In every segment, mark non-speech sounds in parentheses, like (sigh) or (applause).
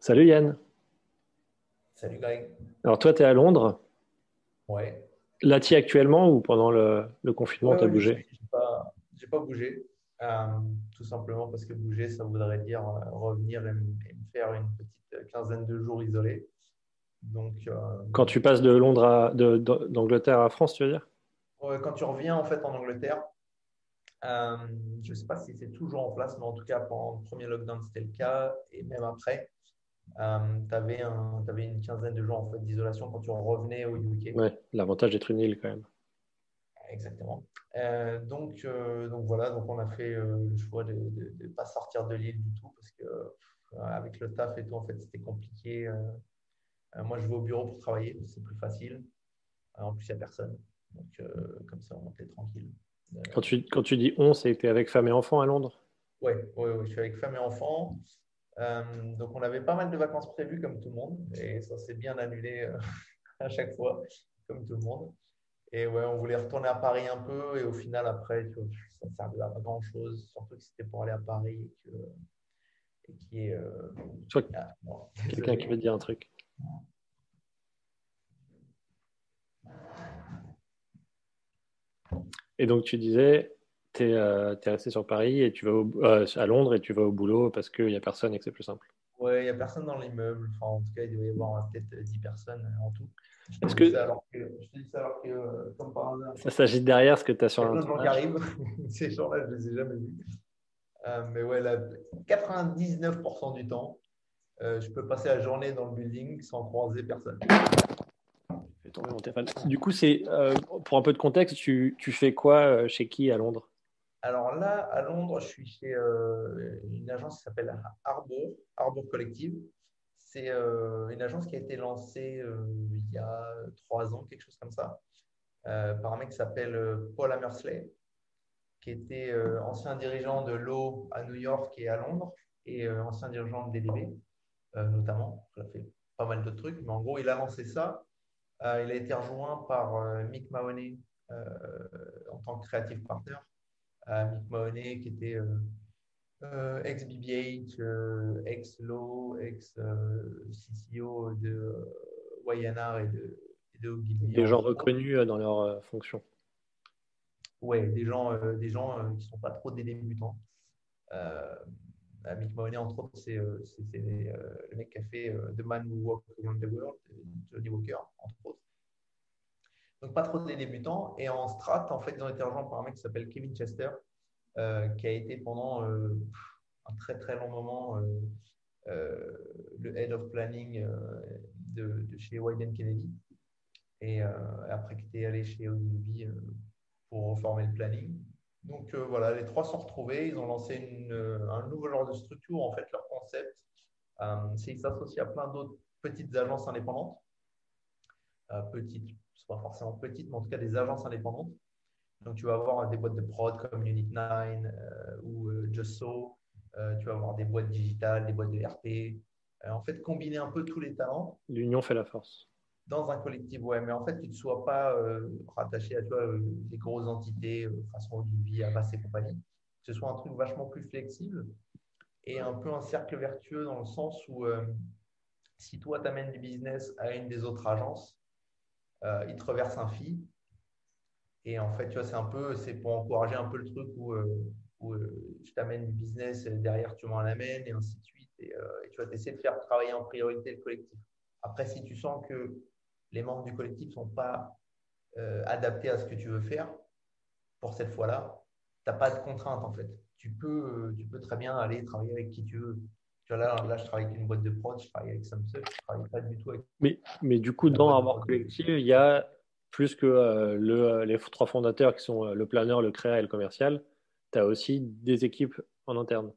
Salut Yann. Salut Greg. Alors toi, tu es à Londres. Ouais. Là, tu actuellement ou pendant le, confinement, tu as bougé Je n'ai pas, pas, bougé. Euh, tout simplement parce que bouger, ça voudrait dire euh, revenir et, me faire une petite quinzaine de jours isolés. Donc, euh, Quand tu passes de Londres à, d'Angleterre à France, tu veux dire? Quand tu reviens en fait en Angleterre, je ne sais pas si c'est toujours en place, mais en tout cas pendant le premier lockdown, c'était le cas. Et même après, euh, tu avais, avais, une quinzaine de jours en fait, d'isolation quand tu revenais au UK. Ouais, l'avantage d'être une île quand même. Exactement. Euh, donc, euh, donc voilà, donc on a fait le choix de ne pas sortir de l'île du tout parce que avec le taf et tout, en fait, c'était compliqué. moi, je vais au bureau pour travailler, c'est plus facile. en plus, il n'y a personne. Donc, comme ça, on était tranquille. Quand tu, quand tu dis on, c'était avec femme et enfant à Londres? Oui, ouais, ouais, je suis avec femme et enfant. Euh, donc, on avait pas mal de vacances prévues, comme tout le monde, et ça s'est bien annulé euh, (laughs) à chaque fois, comme tout le monde. Et ouais, on voulait retourner à Paris un peu, et au final, après, ça ne servait à pas grand-chose, surtout que c'était pour aller à Paris et, que, et qui est. Euh, ah, quelqu'un qui veut dire un truc. Et donc, tu disais, tu es, euh, resté sur Paris et tu vas euh, à Londres et tu vas au boulot parce qu'il n'y a personne et que c'est plus simple. Oui, il n'y a personne dans l'immeuble. Enfin, en tout cas, il doit y avoir peut-être 10 personnes en tout. Est-ce que... Ça alors que, je te dis ça alors que, euh, comme par hasard, ça s'agit derrière ce que tu as sur un gens qui arrivent. (laughs) Ces gens-là, je ne les ai jamais vus. mais ouais, là, 99% du temps, je peux passer la journée dans le building sans croiser personne. Du coup, c'est pour un peu de contexte, tu, tu fais quoi chez qui à Londres? Alors là, à Londres, je suis chez euh, une agence qui s'appelle Arbor, Arbor Collective. C'est euh, une agence qui a été lancée euh, il y a trois ans, quelque chose comme ça, par un mec qui s'appelle Paul Hammersley, qui était ancien dirigeant de l'eau à New York et à Londres, et ancien dirigeant de DDB, notamment. Il a fait pas mal de trucs, mais en gros, il a lancé ça. il a été rejoint par Mick Mahoney en tant que creative partner Mick Mahoney, qui était euh, euh, ex-BBH, euh, ex-Low, ex-CCO de Wayana et de, de Des gens reconnus dans leur fonction. Oui, des gens, des gens qui ne sont pas trop des débutants. Mick Mahoney, entre autres, c'est le mec qui a fait The Man Who Walked Around the World, Johnny Walker, entre autres. Donc, pas trop des débutants. Et en strat, en fait, ils ont été rejoints par un mec qui s'appelle Kevin Chester, euh, qui a été pendant euh, un très très long moment euh, le head of planning de, chez Wyden Kennedy. Et après, qui était allé chez Ogilvy pour reformer le planning. Donc voilà, les trois sont retrouvés. Ils ont lancé un nouveau genre de structure. En fait, leur concept, c'est qu'ils s'associent à plein d'autres petites agences indépendantes. petites, pas forcément petites, mais en tout cas des agences indépendantes. Donc, tu vas avoir des boîtes de prod comme Unit 9 euh, ou euh, Just So. Euh, tu vas avoir des boîtes digitales, des boîtes de RP. en fait, combiner un peu tous les talents. L'union fait la force. Dans un collectif, ouais. Mais en fait, tu ne sois pas rattaché à toi, des grosses entités, façon Olivier, Avast et compagnie. Que ce soit un truc vachement plus flexible et un peu un cercle vertueux dans le sens où si toi, tu amènes du business à une des autres agences, euh, ils te reversent un fee. Et en fait, tu vois, c'est un peu, c'est pour encourager un peu le truc où, euh, où euh, je t'amène du business, derrière tu m'en amènes, et ainsi de suite. Et, tu vas essayer de faire travailler en priorité le collectif. Après, si tu sens que les membres du collectif ne sont pas adaptés à ce que tu veux faire, pour cette fois-là, tu n'as pas de contrainte en fait. Tu peux, tu peux très bien aller travailler avec qui tu veux là, je travaille avec une boîte de prod, je travaille avec Samsung, je travaille pas du tout avec. Mais, mais du coup, dans Armor Collective, il y a plus que euh, le, euh, les trois fondateurs qui sont euh, le planeur, le créa et le commercial, tu as aussi des équipes en interne.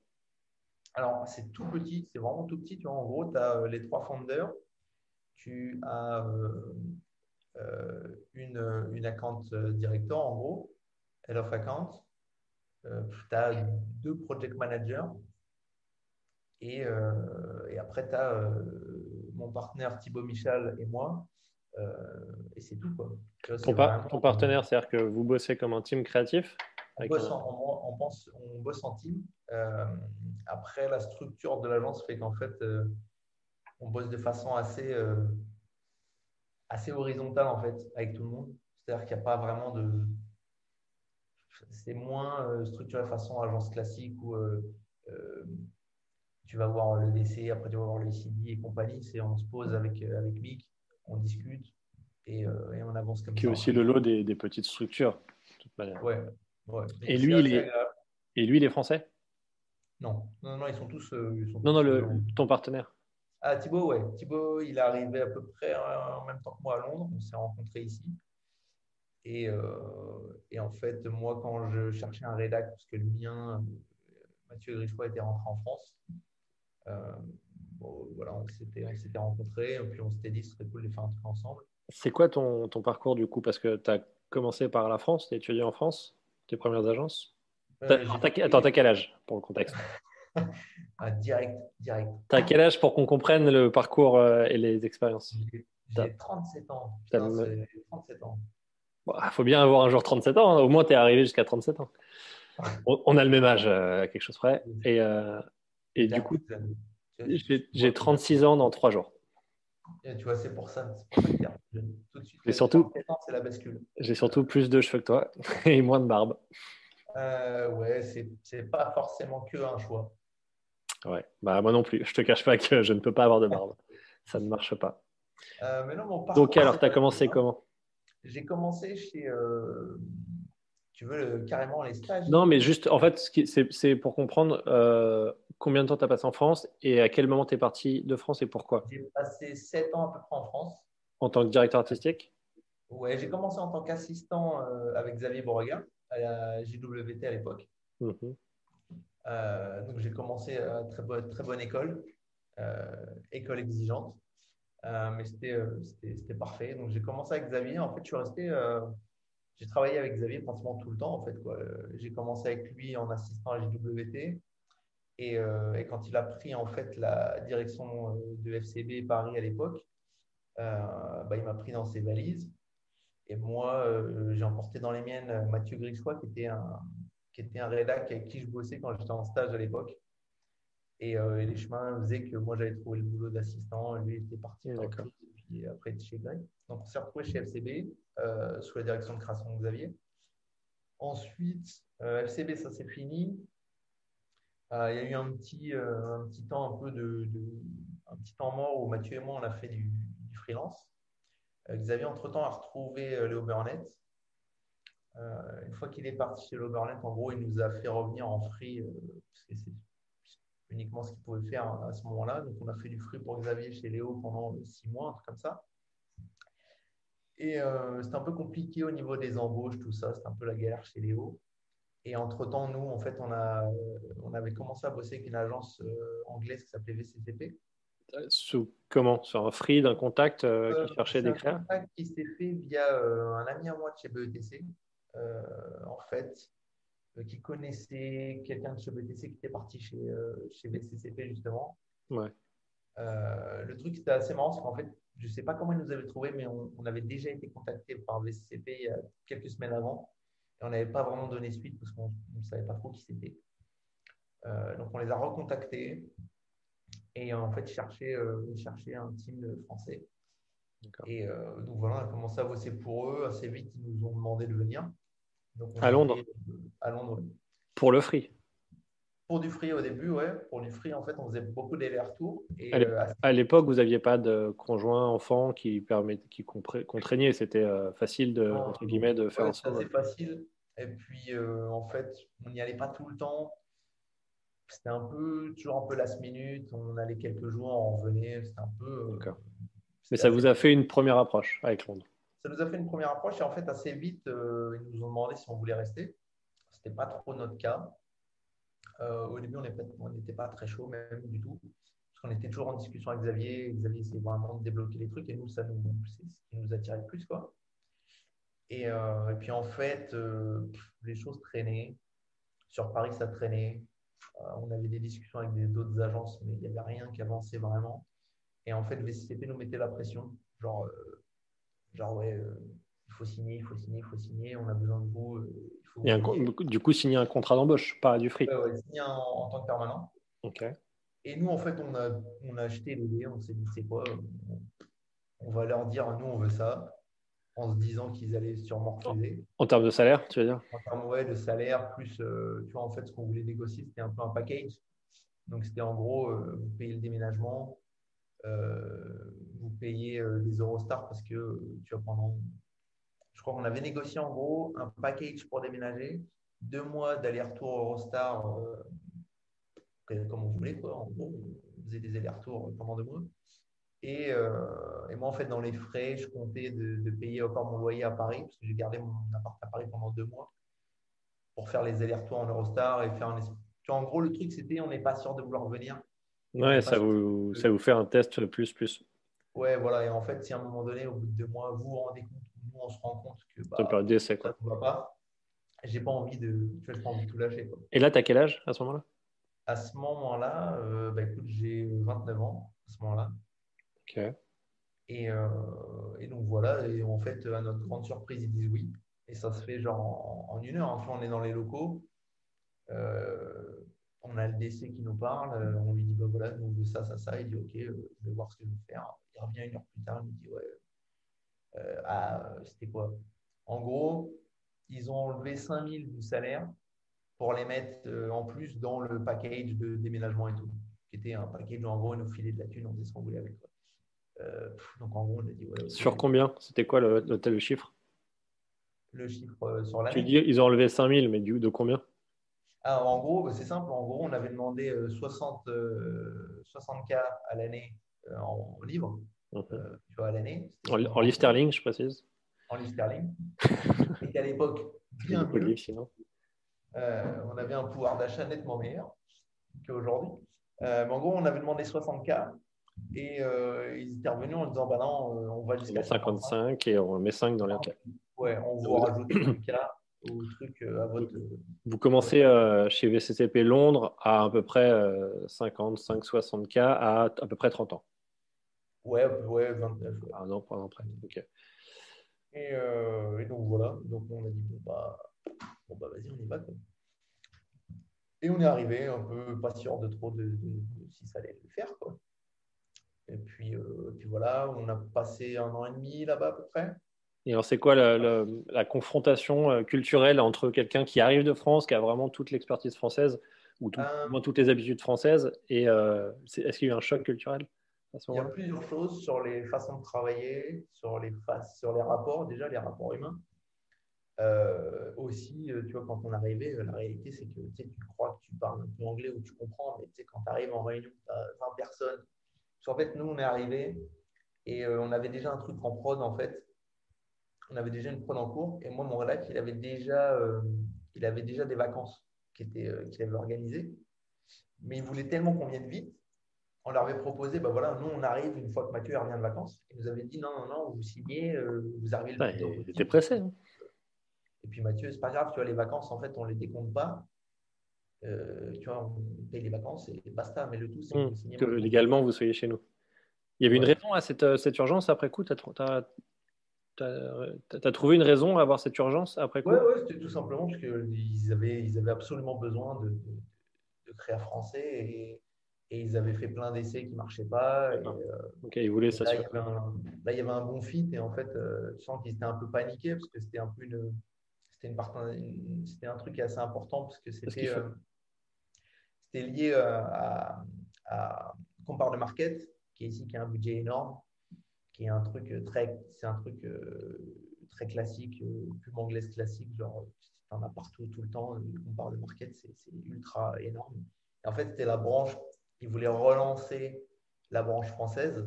Alors, c'est tout petit, c'est vraiment tout petit. Tu vois, en gros, tu as les trois founders, tu as une, une account director, en gros, head of account. tu as deux project managers euh, et, après, tu as euh, mon partenaire Thibaut Michel et moi. Euh, et c'est tout. Quoi. ton, partenaire, c'est-à-dire que vous bossez comme un team créatif on bosse, en, on, bosse, en, team. après, la structure de l'agence fait qu'en fait, on bosse de façon assez, assez horizontale en fait avec tout le monde. C'est-à-dire qu'il n'y a pas vraiment de. C'est moins structuré façon agence classique où tu vas voir le DC, après tu vas voir le CD et compagnie. C'est on se pose avec, avec Mick, on discute et, on avance comme ça. Qui est aussi le lot des, des petites structures, de toute manière. Ouais, et, lui, il est... et lui, il est français? Non. non, non, ils sont tous. Euh, non, non, le, ton partenaire. Ah, Thibaut, ouais. Thibaut, il est arrivé à peu près en même temps que moi à Londres. On s'est rencontrés ici. Et, euh, et, en fait, moi, quand je cherchais un rédac, parce que le mien, Mathieu Grichois, était rentré en France, euh, voilà, on s'était rencontrés. Et puis on s'était dit, ce serait cool de faire un truc ensemble. C'est quoi ton, ton, parcours du coup? Parce que tu as commencé par la France, tu as étudié en France, tes premières agences euh, attends, t'as quel âge pour le contexte? (laughs) Ah, Direct, direct. T'as quel âge pour qu'on comprenne le parcours euh, et les expériences? J'ai 37 ans. Putain, 37 ans. Il faut bien avoir un jour 37 ans. Hein. Au moins, tu es arrivé jusqu'à 37 ans. (laughs) on, a le même âge, euh, quelque chose près. Et, et du coup, j'ai 36 ans dans 3 jours. tu vois, c'est pour ça. Tout de suite, et surtout, c'est la bascule. J'ai surtout plus de cheveux que toi (laughs) et moins de barbe. Euh, ouais, c'est pas forcément que un choix. Ouais, bah moi non plus. Je te cache pas que je ne peux pas avoir de barbe. (laughs) Ça ne marche pas. Euh, mais non, mon Donc alors, tu as commencé comment? J'ai commencé chez. Euh, tu veux carrément les stages Non, mais juste, en fait, c'est pour comprendre euh, combien de temps tu as passé en France et à quel moment tu es parti de France et pourquoi? J'ai passé 7 ans à peu près en France. En tant que directeur artistique? Ouais, j'ai commencé en tant qu'assistant avec Xavier Borrega à la JWT à l'époque. Mhm. Euh, donc j'ai commencé à très, bonne, très bonne école, euh, école exigeante, euh, mais c'était parfait. Donc j'ai commencé avec Xavier. En fait, je suis resté, j'ai travaillé avec Xavier pratiquement tout le temps. En fait, j'ai commencé avec lui en assistant à la JWT. Et, et, quand il a pris en fait la direction de FCB Paris à l'époque, bah, il m'a pris dans ses valises. Et moi, euh, j'ai emporté dans les miennes euh, Mathieu Grichois, qui était un, qui était un rédac avec qui je bossais quand j'étais en stage à l'époque. Et, euh, les chemins faisaient que moi, j'avais trouvé le boulot d'assistant, lui était parti et puis après chez Greg. Donc, on s'est retrouvé chez FCB, sous la direction de création de Xavier. Ensuite, FCB, ça s'est fini. Il y a eu un petit, un petit temps un peu de, un petit temps mort où Mathieu et moi, on a fait du freelance. Euh, Xavier, entre-temps, a retrouvé euh, Léo Burnett. Euh, une fois qu'il est parti chez Léo Burnett, en gros, il nous a fait revenir en free, parce que c'est uniquement ce qu'il pouvait faire à ce moment-là. Donc, on a fait du free pour Xavier chez Léo pendant six mois, un truc comme ça. Et c'était un peu compliqué au niveau des embauches, tout ça. C'était un peu la galère chez Léo. Et entre-temps, nous, en fait, on, a, on avait commencé à bosser avec une agence anglaise qui s'appelait VCCP, sous comment? Sur un free, d'un contact euh, qui euh, cherchait des créas Un contact qui s'est fait via euh, un ami à moi de chez BETC, en fait, qui connaissait quelqu'un de chez BETC qui était parti chez, chez VCCP justement. Ouais. le truc, c'était assez marrant, c'est qu'en fait, je ne sais pas comment ils nous avaient trouvé, mais on, avait déjà été contacté par VCCP il y a quelques semaines avant. Et on n'avait pas vraiment donné suite parce qu'on ne savait pas trop qui c'était. donc, on les a recontactés. Et en fait, chercher, euh, chercher un team français. Et euh, donc voilà, on a commencé à bosser pour eux. Assez vite, ils nous ont demandé de venir. à Londres euh, À Londres. Pour le free Pour du free au début, ouais. Pour du free, en fait, on faisait beaucoup d'allers-retours. À l'époque, vous n'aviez pas de conjoint enfant qui, permet, qui contraignait. C'était facile de, entre guillemets, de faire ouais, ensemble. C'était facile. Et puis, en fait, on n'y allait pas tout le temps c'était un peu, toujours un peu last minute. On allait quelques jours, on revenait. C'était un peu. Euh, Mais ça vous a fait une première approche avec Londres? Ça nous a fait une première approche et en fait, assez vite, euh, ils nous ont demandé si on voulait rester. Ce n'était pas trop notre cas. Euh, au début, on n'était pas très chaud, même du tout. Parce qu'on était toujours en discussion avec Xavier. Xavier essayait vraiment de débloquer les trucs et nous, ça nous, c'est ce qui nous attirait le plus. Quoi. Et, et puis en fait, les choses traînaient. Sur Paris, ça traînait. Euh, on avait des discussions avec d'autres agences, mais il n'y avait rien qui avançait vraiment. Et en fait, VCCP nous mettait la pression. Genre, euh, genre ouais, euh, faut signer, il faut signer, il faut signer, on a besoin de vous. du coup, signer un contrat d'embauche, pas du free. Ouais, signer en, tant que permanent. Ok. Et nous, en fait, on a, on a acheté l'idée, on s'est dit, c'est quoi On va leur dire, nous, on veut ça, en se disant qu'ils allaient sûrement refuser. En termes de salaire, tu veux dire? En termes ouais, de salaire, plus, euh, tu vois, en fait, ce qu'on voulait négocier, c'était un peu un package. Donc, c'était en gros, euh, vous payez le déménagement, euh, vous payez les Eurostars parce que, tu vois, pendant. Je crois qu'on avait négocié en gros un package pour déménager, deux mois d'aller-retour Eurostar comme on voulait. Quoi. En gros, on faisait des allers-retours pendant deux mois. Et, euh, et, moi, en fait, dans les frais, je comptais de, payer encore mon loyer à Paris, parce que j'ai gardé mon appart à Paris pendant deux mois pour faire les allers-retours en Eurostar et faire un. Tu vois, en gros, le truc, c'était on n'est pas sûr de vouloir revenir. Ouais, ça vous, ça vous fait un test plus, plus. Ouais, voilà. Et en fait, si à un moment donné, au bout de deux mois, vous vous rendez compte, nous, on se rend compte que. Bah, ça d'essai, quoi. Ça ne va pas. J'ai pas envie de. Tu vois, pas envie de tout lâcher. Quoi. Et là, tu as quel âge à ce moment-là? À ce moment-là, euh, bah, écoute, j'ai 29 ans à ce moment-là. Ok. Et, euh, et, donc voilà, et en fait, à notre grande surprise, ils disent oui. Et ça se fait genre en, une heure. Enfin, on est dans les locaux. Euh, on a le DC qui nous parle. On lui dit bah voilà, nous on veut ça, ça, ça. Il dit ok, je vais voir ce que je vais faire. Il revient une heure plus tard. Il me dit ouais. Ah, c'était quoi? En gros, ils ont enlevé 5000 du salaire pour les mettre euh, en plus dans le package de déménagement et tout, qui était un package où en gros, ils nous filaient de la thune, on faisait ce qu'on voulait avec. Euh, donc en gros, on a dit. Sur combien? C'était quoi le, le, chiffre? Le chiffre euh, sur l'année? Tu dis ils ont enlevé 5000, mais du, de combien? Ah, En gros, c'est simple. En gros, on avait demandé 60, 60K à l'année en, livre. Tu vois, à l'année. En, en livre sterling, je précise. En livre sterling. (laughs) et à l'époque, bien mieux. sinon. Euh, on avait un pouvoir d'achat nettement meilleur qu'aujourd'hui. Euh, mais en gros, on avait demandé 60K et euh, ils étaient revenus en disant bah non, on va jusqu'à 55 et on met 5 dans les cas. Ouais, on vous rajoute 5K au truc à votre. Vous commencez chez VCCP Londres à à peu près 55, 60K à à peu près 30 ans. Ouais, ouais 29. Ah non, pas après. Ok. Et, et, donc voilà, donc on a dit bon bah bon bah vas-y, on y va. Et on est arrivé un peu pas sûr de trop de, si ça allait le faire. Quoi. Et puis, euh, puis voilà, on a passé un an et demi là-bas à peu près. Et alors, c'est quoi la, la, confrontation euh, culturelle entre quelqu'un qui arrive de France, qui a vraiment toute l'expertise française, ou tout, euh, toutes les habitudes françaises, et est-ce qu'il y a eu un choc culturel? Il y a plusieurs choses sur les façons de travailler, sur les, sur les rapports, déjà les rapports humains. Euh, aussi, euh, tu vois, quand on arrivait, euh, la réalité, c'est que tu crois que tu parles un peu anglais ou tu comprends, mais quand tu arrives en réunion, tu as 20 personnes. en fait, nous, on est arrivé et on avait déjà un truc en prod, en fait. On avait déjà une prod en cours. Et moi, mon relax, il avait déjà, il avait déjà des vacances qu'il qui avait organisées. Mais il voulait tellement qu'on vienne vite. On leur avait proposé, bah voilà, nous, on arrive une fois que Mathieu revient de vacances. Il nous avait dit, non, non, non, vous signez, vous arrivez le Il était pressé. Hein. Et puis Mathieu, c'est pas grave, tu vois, les vacances, en fait, on les décompte pas. Euh, tu vois, on paye les vacances et basta. Mais le tout, c'est mmh, que légalement, vous soyez chez nous. Il y avait une raison à cette, euh, cette, urgence après coup? Tu as, as, trouvé une raison à avoir cette urgence après coup? Oui, ouais, c'était tout simplement parce qu'ils avaient, ils avaient absolument besoin de, de, créer un français et, et, ils avaient fait plein d'essais qui ne marchaient pas. Et, euh, ok, ils voulaient ça. Là, il y avait un bon fit et en fait, je sens qu'ils étaient un peu paniqués parce que c'était un peu une c'était un truc assez important parce que c'était euh, lié euh, à, à Compare de Market, qui est ici, qui a un budget énorme, qui est un truc très, c'est un truc euh, très classique, pub anglaise classique, genre tu en as partout tout le temps. Compare de Market, c'est ultra énorme. Et en fait, c'était la branche, qui voulait relancer la branche française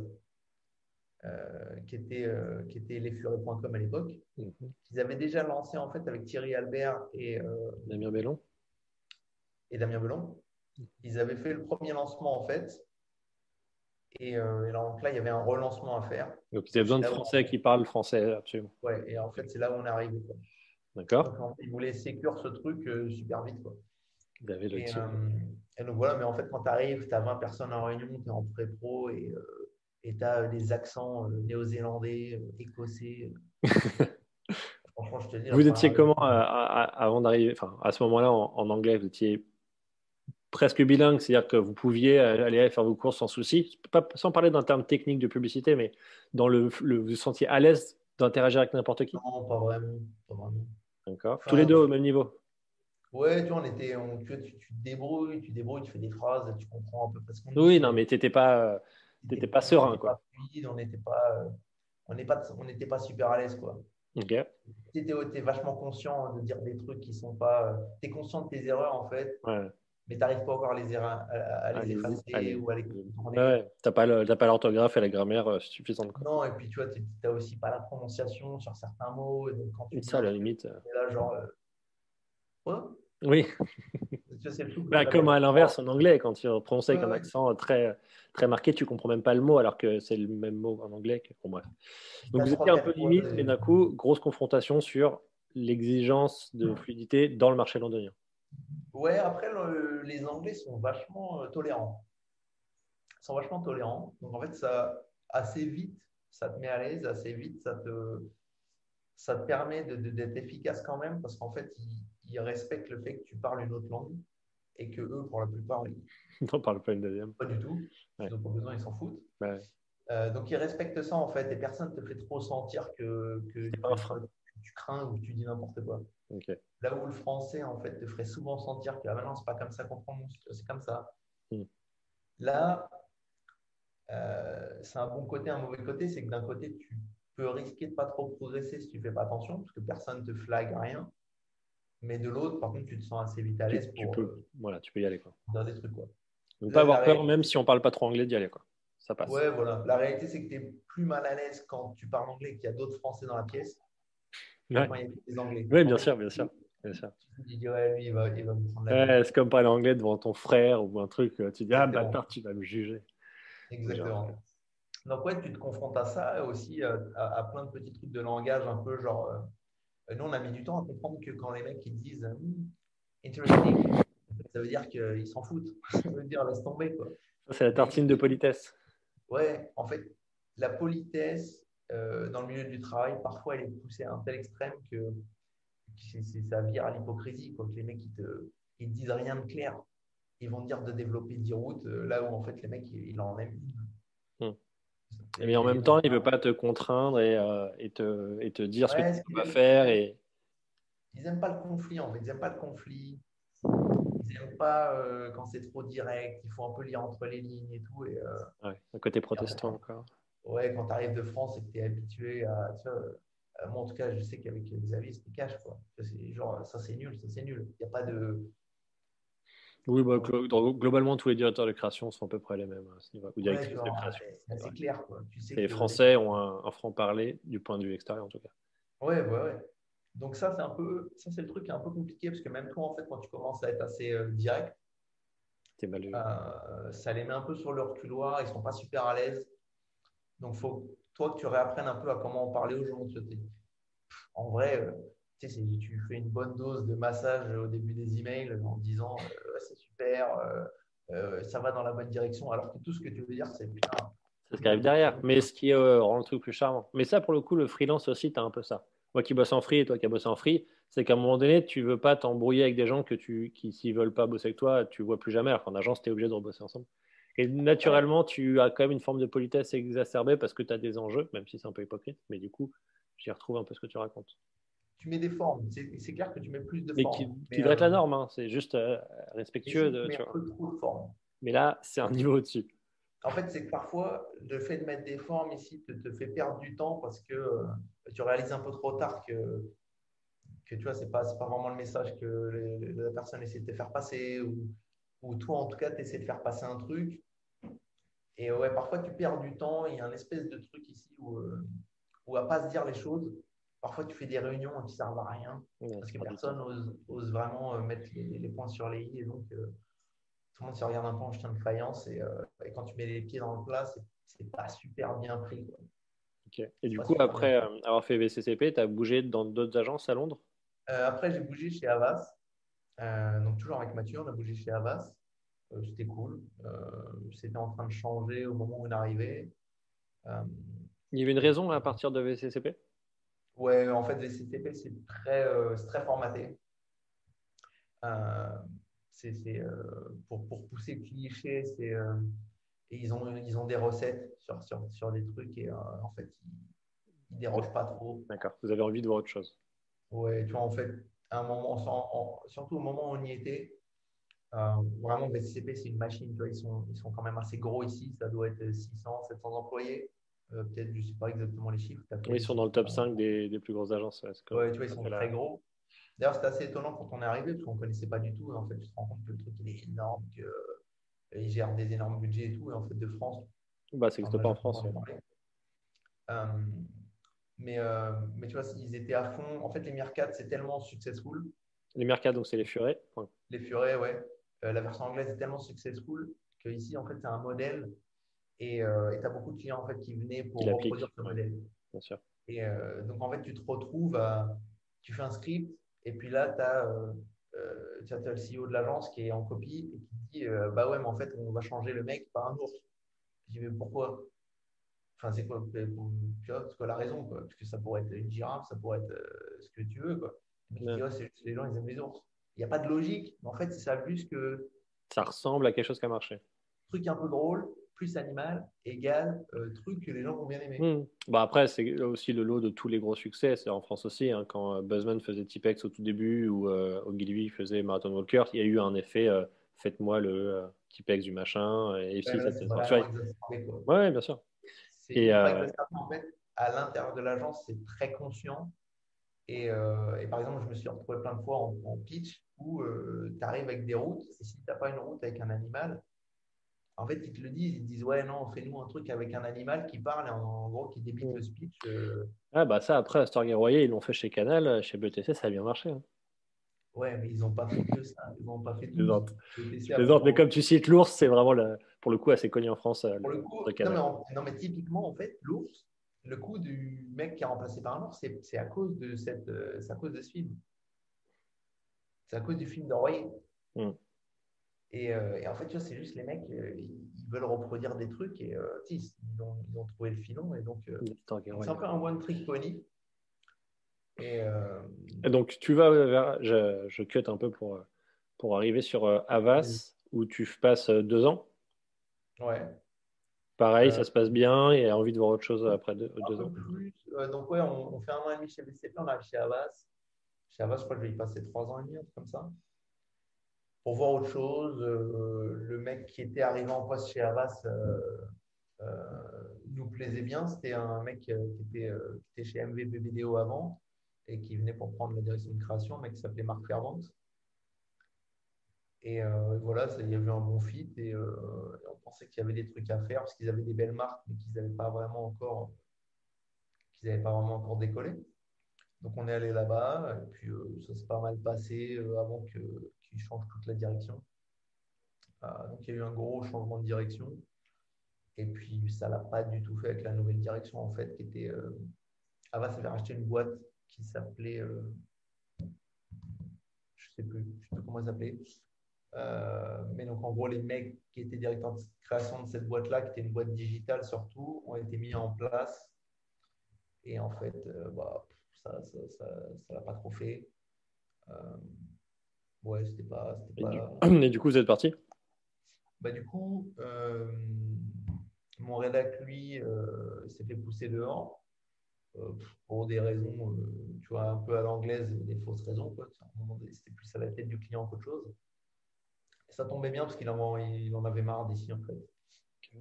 euh, qui était, euh, qui était lesfurets.com à l'époque. Mhm. Ils avaient déjà lancé en fait avec Thierry Albert et euh, Damien Bellon. Et Damien Bellon. Mhm. Ils avaient fait le premier lancement en fait. Et, donc là, il y avait un relancement à faire. Donc, ils avaient besoin de Français qui parlent français, absolument. Ouais, et en fait, c'est là où on est arrivé. D'accord. Ils voulaient sécuriser ce truc super vite. Quoi. Et, et, donc voilà, mais en fait, quand tu arrives, tu as 20 personnes en réunion, tu es en pré-pro et et tu as des accents euh, néo-zélandais, euh, écossais. (laughs) Franchement, je te dis. Vous étiez comment avant d'arriver, enfin, à ce moment-là en, anglais, vous étiez presque bilingue, c'est-à-dire que vous pouviez aller faire vos courses sans souci, pas, sans parler d'un terme technique de publicité, mais dans le, le vous sentiez à l'aise d'interagir avec n'importe qui? Non, pas vraiment. D'accord. Tous les deux au même niveau? Ouais, tu vois, on était, tu, tu, te débrouilles, tu débrouilles, tu fais des phrases, tu comprends à peu près ce qu'on. Oui, non, mais tu n'étais pas, t'étais pas serein, quoi. on n'était pas, on n'était pas, on n'était pas super à l'aise, quoi. Ok. Tu es, vachement conscient de dire des trucs qui sont pas. Tu es conscient de tes erreurs, en fait. Ouais. Mais tu n'arrives pas encore à les, erreurs, à, les effacer ou à les tourner. Ouais, tu n'as pas l'orthographe et la grammaire euh, suffisante. Quoi. Non, et puis tu vois, tu n'as aussi pas la prononciation sur certains mots. Et donc, quand tu ça, à la limite. là, genre. Euh... Ouais oui. bah, comme à l'inverse en anglais, quand tu prononces avec un accent très, très marqué, tu comprends même pas le mot alors que c'est le même mot en anglais. Bon, bref. Donc vous étiez un peu limite, mais d'un coup, grosse confrontation sur l'exigence de fluidité dans le marché londonien. Ouais, après, les Anglais sont vachement euh, tolérants. Ils sont vachement tolérants. Donc en fait, ça, assez vite, ça te met à l'aise, assez vite, ça te, ça te permet d'être efficace quand même parce qu'en fait, ils ils respectent le fait que tu parles une autre langue et que eux, pour la plupart, ils n'en parlent pas une deuxième. Pas du tout. Ils n'ont pas besoin, ils s'en foutent. Euh, donc ils respectent ça en fait et personne ne te fait trop sentir que, que, tu crains ou que tu dis n'importe quoi. Là où le français en fait te ferait souvent sentir que ah, maintenant c'est pas comme ça qu'on prononce, c'est comme ça. Hmm. Là, euh, c'est un bon côté, un mauvais côté, c'est que d'un côté tu peux risquer de pas trop progresser si tu fais pas attention parce que personne ne te flague rien. Mais de l'autre, par contre, tu te sens assez vite à l'aise pour. Tu peux, euh, voilà, tu peux y aller. Quoi. Dans des trucs. Quoi. Donc, pas avoir peur, même si on parle pas trop anglais, d'y aller. Quoi. Ça passe. Ouais, voilà. La réalité, c'est que tu es plus mal à l'aise quand tu parles anglais qu'il y a d'autres Français dans la pièce. Ouais. Quand il y a des Anglais. Oui, bien sûr, bien sûr. Bien sûr. Tu te dis, ouais, lui, il va, il va me prendre la ouais, C'est comme parler anglais devant ton frère ou un truc. Tu dis, ah, bâtard, tu vas me juger. Exactement. Donc, ouais, tu te confrontes à ça aussi, euh, à, à, plein de petits trucs de langage un peu genre. Euh, euh, nous, on a mis du temps à comprendre que quand les mecs ils disent hmm, interesting, ça veut dire qu'ils s'en foutent. (laughs) Ça veut dire laisse tomber. Quoi. C'est la tartine de politesse. Ouais, en fait, la politesse euh, dans le milieu du travail, parfois, elle est poussée à un tel extrême que, ça vire à l'hypocrisie. Les mecs, ils te, ils disent rien de clair. Ils vont dire de développer 10 routes, euh, là où en fait, les mecs, ils, en aiment une. Mais en même temps, il ne veut pas te contraindre et, euh, et, te, et te, dire ce que tu vas faire. Et... Ils n'aiment pas le conflit, en fait. Ils n'aiment pas le conflit. Ils n'aiment pas euh, quand c'est trop direct. Il faut un peu lire entre les lignes et tout. Et, euh, ouais, côté protestant encore. Ouais, quand tu arrives de France et que tu es habitué à. Tu vois, moi, en tout cas, je sais qu'avec Xavier, c'était cash. Quoi. Genre, ça, c'est nul, ça, c'est nul. Il n'y a pas de. Oui, bah, globalement, tous les directeurs de création sont à peu près les mêmes à ce niveau. c'est clair. Quoi. les Français ont un, franc-parler du point de vue extérieur, en tout cas. Ouais, ouais, ouais. Donc, ça, c'est un peu, ça, c'est le truc qui est un peu compliqué parce que même toi, en fait, quand tu commences à être assez euh, direct, euh, ça les met un peu sur leur couloir, ils sont pas super à l'aise. Donc, faut toi que tu réapprennes un peu à comment parler aux gens. En vrai, euh, tu fais une bonne dose de massage au début des emails en disant euh, euh, euh, ça va dans la bonne direction, alors que tout ce que tu veux dire, c'est putain. C'est ce qui arrive derrière, mais ce qui rend le truc plus charmant. Mais ça, pour le coup, le freelance aussi, tu as un peu ça. Moi qui bosse en free et toi qui as bossé en free, c'est qu'à un moment donné, tu veux pas t'embrouiller avec des gens que tu, qui, s'ils veulent pas bosser avec toi, tu vois plus jamais. Alors qu'en agence, tu es obligé de rebosser ensemble. Et naturellement, tu as quand même une forme de politesse exacerbée parce que tu as des enjeux, même si c'est un peu hypocrite. Mais du coup, j'y retrouve un peu ce que tu racontes tu mets des formes. C'est clair que tu mets plus de formes. Qui, qui devrait être la euh, norme, hein. c'est juste euh, respectueux. De, tu un peu trop de formes. Mais là, c'est un niveau au-dessus. En fait, c'est que parfois, le fait de mettre des formes ici te, te fait perdre du temps parce que euh, tu réalises un peu trop tard que, que tu vois, ce n'est pas, pas vraiment le message que la personne essaie de te faire passer ou, ou toi, en tout cas, tu essaies de faire passer un truc. Et ouais, parfois, tu perds du temps. Il y a un espèce de truc ici où, où à pas se dire les choses Parfois, tu fais des réunions qui ne servent à rien parce que personne ose, vraiment euh, mettre les, points sur les i et donc euh, tout le monde se regarde un peu en chien de faïence et, euh, et, quand tu mets les pieds dans le plat, c'est pas super bien pris. Et du coup, après avoir fait VCCP, tu as bougé dans d'autres agences à Londres? Après, j'ai bougé chez Avas. donc, toujours avec Mathieu, on a bougé chez Avas. C'était cool. C'était en train de changer au moment où on arrivait. Il y avait une raison à partir de VCCP Ouais, en fait, VCTP, c'est très, euh, très formaté. Euh, c'est pour, pour, pousser le cliché, c'est et ils ont, ils ont des recettes sur, sur, sur des trucs et en fait, ils ne dérogent pas trop. D'accord, vous avez envie de voir autre chose. Ouais, tu vois, en fait, à un moment, surtout au moment où on y était, euh, vraiment, BCCP, c'est une machine. Tu vois, ils, sont, ils sont quand même assez gros ici. Ça doit être 600, 700 employés. Euh, peut-être, je ne sais pas exactement les chiffres. Oui, ils sont dans le top 5 des, des plus grosses agences. Ouais, tu vois, ils sont très gros. D'ailleurs, c'était assez étonnant quand on est arrivé, parce qu'on ne connaissait pas du tout. En fait, tu te rends compte que le truc il est énorme, qu'ils euh, gèrent des énormes budgets et tout. Et en fait, de France. Bah, ça n'existe pas en France. mais, mais tu vois, ils étaient à fond. En fait, les Meerkat, c'est tellement successful. Les Meerkat, donc c'est les furets. Les furets, ouais. Euh, la version anglaise est tellement successful qu'ici, en fait, c'est un modèle et euh, tu as beaucoup de clients en fait, qui venaient pour reproduire ce modèle. Bien sûr. Et euh, donc, en fait, tu te retrouves, tu fais un script et puis là, tu as, as, le CEO de l'agence qui est en copie et qui dit Bah ouais, mais en fait, on va changer le mec par un ours. Je dis Mais pourquoi? Enfin, c'est quoi, quoi la raison quoi? Parce que ça pourrait être une girafe, ça pourrait être ce que tu veux. Quoi. Mais les gens, ils aiment les ours. Il n'y a pas de logique, mais en fait, c'est ça juste que. Ça ressemble à quelque chose qui a marché. Truc un peu drôle, plus animal, égal, euh, truc que les gens vont bien aimer. Hmm. Bah après, c'est aussi le lot de tous les gros succès. C'est en France aussi, hein, quand euh, Buzzman faisait Tipex au tout début ou euh, Ogilvy faisait Marathon Walker, il y a eu un effet faites-moi le Tipex du machin. Et aussi, ouais, c'est Ouais, bien sûr. Et, en fait, à l'intérieur de l'agence, c'est très conscient. Et, et, par exemple, je me suis retrouvé plein de fois en pitch où euh, tu arrives avec des routes, et si tu n'as pas une route avec un animal, en fait, ils te le disent, ils te disent, ouais, non, fais-nous un truc avec un animal qui parle et en, gros qui débite le speech. Euh. Ah, bah ça, après, Astor Royer, ils l'ont fait chez Canal, chez BTC, ça a bien marché. Hein. Ouais, mais ils n'ont pas fait que ça. Ils n'ont pas fait tout. mais comme tu cites l'ours, c'est vraiment pour le coup assez connu en France. Euh, pour le coup, non, mais typiquement, en fait, l'ours, le coup du mec qui est remplacé par un ours, c'est à cause de cette, à cause de ce film. C'est à cause du film de Roy. Euh, et, en fait, tu vois, c'est juste les mecs, euh, ils, veulent reproduire des trucs et euh, ils, ont, ils, ont, trouvé le filon. Et donc, c'est un peu un one trick pony. Et, donc, tu vas vers, je, je, cut un peu pour, pour arriver sur Avas, mm. où tu passes deux ans. Ouais. Pareil, ça se passe bien et a envie de voir autre chose après deux, ans. Plus. donc, ouais, on, on, fait un an et demi chez BCP, on arrive chez Avas. Chez Avas, je crois que je vais y passer trois ans et demi, comme ça. Pour voir autre chose. Euh, le mec qui était arrivé en poste chez Avas euh, euh, nous plaisait bien. C'était un mec qui était, chez MVB Vidéo avant et qui venait pour prendre la direction de création, un mec qui s'appelait Marc Fervent. Et voilà, il y a eu un bon fit et on pensait qu'il y avait des trucs à faire parce qu'ils avaient des belles marques, mais qu'ils n'avaient pas vraiment encore, pas vraiment encore décollé. Donc on est allé là-bas et puis ça s'est pas mal passé avant qu'ils changent toute la direction. Euh, donc il y a eu un gros changement de direction. Et puis ça l'a pas du tout fait avec la nouvelle direction en fait qui était. Ava s'avait racheté une boîte qui s'appelait. je sais plus, je sais plus comment elle s'appelait. mais donc en gros les mecs qui étaient directeurs de création de cette boîte-là, qui était une boîte digitale surtout, ont été mis en place. Et en fait, bah, ça ne ça, ça, l'a pas trop fait. Euh, ouais, c'était pas. Et, pas... Du... (clears throat) Et, du... coup, vous êtes parti? Bah, Du coup, euh, mon rédac, lui, euh, s'est fait pousser dehors pour des raisons, tu vois, un peu à l'anglaise, des fausses raisons. C'était plus à la tête du client qu'autre chose. Et ça tombait bien parce qu'il en, il en avait marre d'ici, en fait.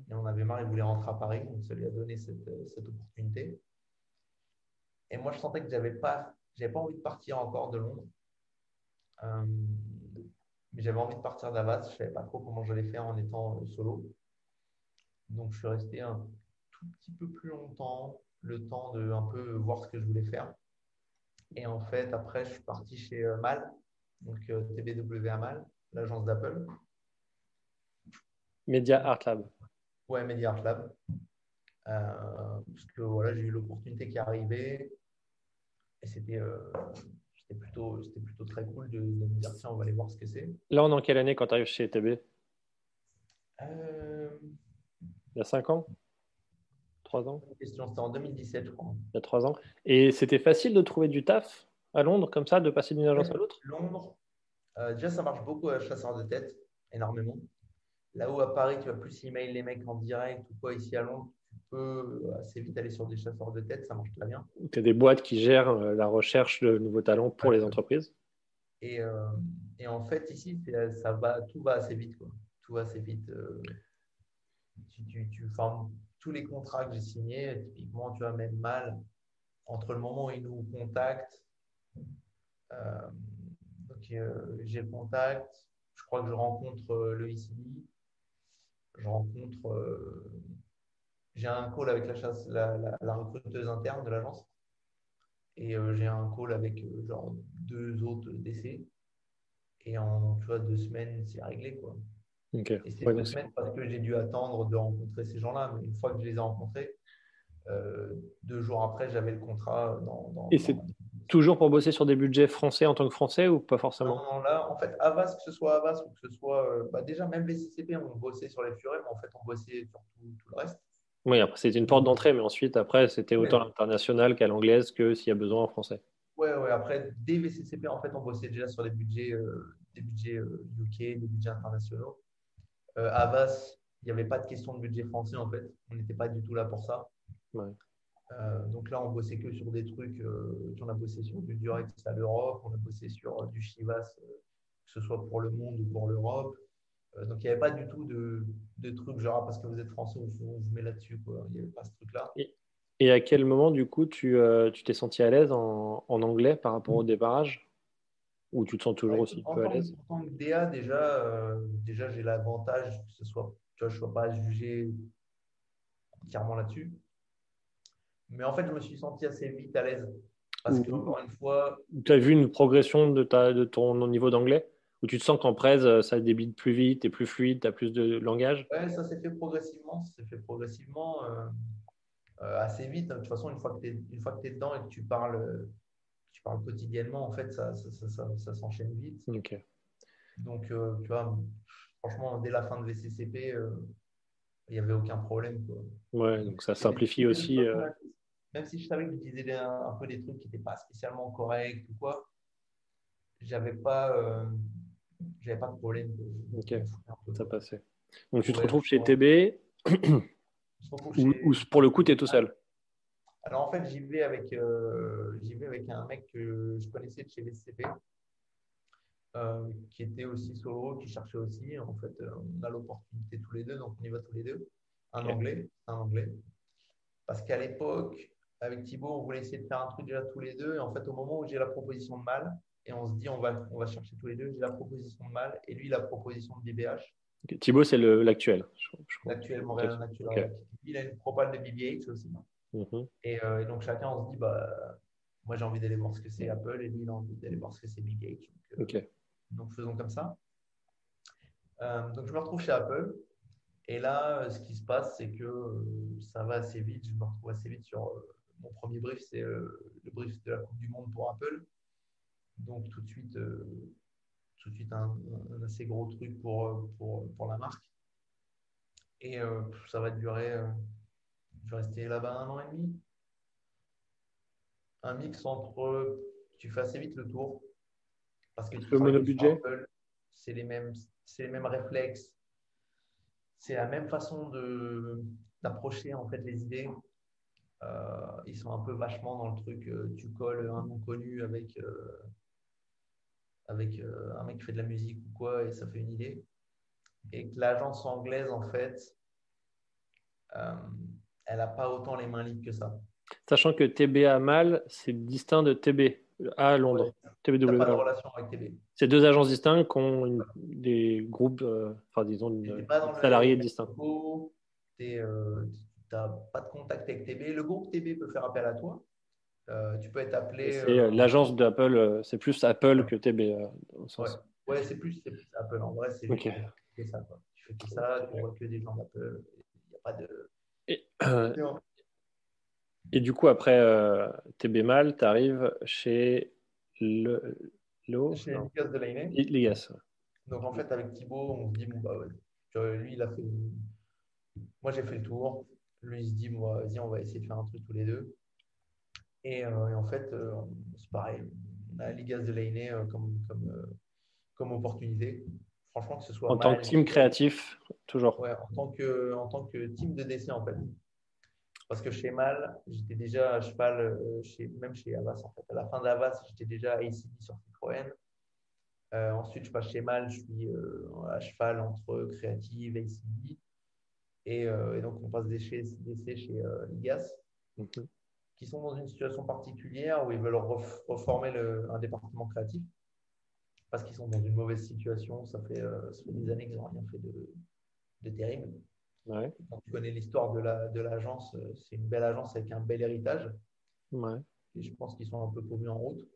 Il en avait marre, il voulait rentrer à Paris, donc ça lui a donné cette, cette opportunité. Et moi, je sentais que je n'avais pas, pas envie de partir encore de Londres. Euh, mais j'avais envie de partir d'Avas. Je ne savais pas trop comment j'allais faire en étant euh, solo. Donc, je suis resté un tout petit peu plus longtemps, le temps de un peu voir ce que je voulais faire. Et en fait, après, je suis parti chez euh, Mal, donc TBW à Mal, l'agence d'Apple. Media Art Lab. Ouais, Media Art Lab. parce que voilà, j'ai eu l'opportunité qui est arrivée. Et c'était euh, plutôt, plutôt très cool de, me dire tiens, on va aller voir ce que c'est. Là, on est en quelle année quand tu arrives chez TB euh... Il y a 5 ans? 3 ans? C'était en 2017, je crois. Il y a 3 ans. Et c'était facile de trouver du taf à Londres, comme ça, de passer d'une agence à l'autre? Londres, Euh, déjà, ça marche beaucoup à chasseur de tête, énormément. Là où à Paris, tu vas plus email les mecs en direct ou quoi, ici à Londres, tu peux assez vite aller sur des chasseurs de tête, ça marche très bien. Tu as des boîtes qui gèrent euh, la recherche de nouveaux talents pour les entreprises. Et, euh, et, en fait, ici, ça va, tout va assez vite. Quoi. Tout va assez vite. tu, tu, tu tous les contrats que j'ai signés, typiquement, tu vois, même mal, entre le moment où ils nous contactent, euh, euh, j'ai le contact, je crois que je rencontre euh, le ICD, je rencontre, j'ai un call avec la, chasse, la, recruteuse interne de l'agence et j'ai un call avec genre deux autres DC et en tu vois, deux semaines, c'est réglé. Quoi. Et c'est deux semaines parce que j'ai dû attendre de rencontrer ces gens-là, mais une fois que je les ai rencontrés, deux jours après, j'avais le contrat dans. dans et c'est toujours pour bosser sur des budgets français en tant que français ou pas forcément? Non, là, en fait, Avas, que ce soit Avas ou que ce soit. Euh, bah, déjà, même les CCP, on bossait sur les furets, mais en fait, on bossait sur tout, le reste. Oui, après, c'était une porte d'entrée, mais ensuite, après, c'était autant à l'international qu'à l'anglaise que s'il y a besoin en français. Oui, ouais, après, des VCCP, en fait, on bossait déjà sur des budgets, euh, des budgets UK, euh, des budgets internationaux. Avas, il n'y avait pas de question de budget français, en fait. On n'était pas du tout là pour ça. Ouais. Euh, donc là, on bossait que sur des trucs, euh, on a bossé sur du Durex à l'Europe, on a bossé sur euh, du Chivas, que ce soit pour le monde ou pour l'Europe. Donc il n'y avait pas du tout de, de trucs genre ah, parce que vous êtes français, on vous, met là-dessus. Il n'y avait pas ce truc-là. Et, et, à quel moment, du coup, tu t'es senti à l'aise en, en, anglais par rapport au débarrage? Ou tu te sens toujours aussi peu à l'aise? En tant que DA, déjà, déjà j'ai l'avantage que ce soit, tu vois, je ne sois pas jugé entièrement là-dessus. Mais en fait, je me suis senti assez vite à l'aise. Parce que, encore une fois. Tu as vu une progression de, ta, de ton niveau d'anglais? Où tu te sens qu'en presse, euh, ça débite plus vite, et plus fluide, tu as plus de langage? Oui, ça s'est fait progressivement. Ça s'est fait progressivement euh, euh, assez vite. De toute façon, une fois que tu es, es, dedans et que tu parles, tu parles quotidiennement, en fait, ça, ça, ça, ça s'enchaîne vite. Donc, tu vois, franchement, dès la fin de VCCP, il n'y avait aucun problème. Quoi. Ouais, donc ça simplifie aussi même si je savais que j'utilisais un, un, peu des trucs qui n'étaient pas spécialement corrects ou quoi, j'avais pas, j'avais pas de problème. ok, ça passait. Donc tu te retrouves chez TB ou, pour le coup tu es tout seul Alors en fait, j'y vais, avec, euh, j'y vais avec un mec que je connaissais de chez VCP. Euh, qui était aussi solo, qui cherchait aussi. En fait, on a l'opportunité tous les deux, donc on y va tous les deux. Un anglais, un anglais. Parce qu'à l'époque, avec Thibaut, on voulait essayer de faire un truc déjà tous les deux. Et en fait, au moment où j'ai la proposition de mal, et on se dit on va, on va chercher tous les deux, j'ai la proposition de mal et lui la proposition de BBH. Thibaut, c'est l'actuel. L'actuel, Montréal actuel. Il a une propale de BBH aussi. Mm-hmm. Euh, et, donc chacun, on se dit bah, moi j'ai envie d'aller voir ce que c'est Apple et lui il a envie d'aller voir ce que c'est BBH. Donc, euh, donc, faisons comme ça. Euh, donc je me retrouve chez Apple. Et là, ce qui se passe, c'est que ça va assez vite. Je me retrouve assez vite sur mon premier brief, c'est le brief de la Coupe du Monde pour Apple. Donc tout de suite, euh, tout de suite un, assez gros truc pour, pour, pour la marque. Et euh, ça va durer, je vais rester là-bas un an et demi. Un mix entre, tu fais assez vite le tour. Parce que le monobudget, c'est les mêmes, c'est les mêmes réflexes, c'est la même façon de d'approcher en fait les idées. Euh, ils sont un peu vachement dans le truc, euh, tu colles un nom connu avec, euh, avec un mec qui fait de la musique ou quoi, et ça fait une idée. Et que l'agence anglaise, en fait, elle n'a pas autant les mains libres que ça. Sachant que TB à Mal, c'est distinct de TB à Londres. TBW. Pas de relation avec TB. C'est deux agences distinctes qui ont des groupes, enfin disons, salariés distincts. Tu pas de contact avec TB. Le groupe TB peut faire appel à toi. Euh, tu peux être appelé. C'est euh, l'agence d'Apple, euh, c'est plus Apple que TB. au sens. Ouais, c'est plus, plus, Apple. En vrai, c'est ça. Quoi. Tu fais que ça, tu vois que des gens d'Apple. Il n'y a pas de. Et, et, du coup, après TB Mal, tu arrives chez le. Chez Ligas de l'année. Ligas. Donc en fait, avec Thibaut, on se dit, bon, bah, ouais. lui, il a fait. Moi, j'ai fait le tour. Lui, il se dit, moi, vas-y, on va essayer de faire un truc tous les deux. Et, euh, en fait, euh, c'est pareil. On a Ligas de Lainé euh, comme, comme, comme opportunité. Franchement, que ce soit. En tant que team créatif, toujours. Ouais, en tant que, en tant que team de DC, en fait. Parce que chez Mal, j'étais déjà à cheval, chez, même chez Avas, en fait. À la fin d'Avas, j'étais déjà à ACD sur Citroën. Euh, ensuite, je passe chez Mal, je suis euh, à cheval entre Creative, ACD. Et, et, donc, on passe d'essai chez, chez Ligas, mhm. Qui sont dans une situation particulière où ils veulent reformer le, un département créatif parce qu'ils sont dans une mauvaise situation. Ça fait, des années qu'ils n'ont rien fait de, de terrible. Quand tu connais l'histoire de l'agence, la, de c'est une belle agence avec un bel héritage. Et je pense qu'ils sont un peu paumés en route.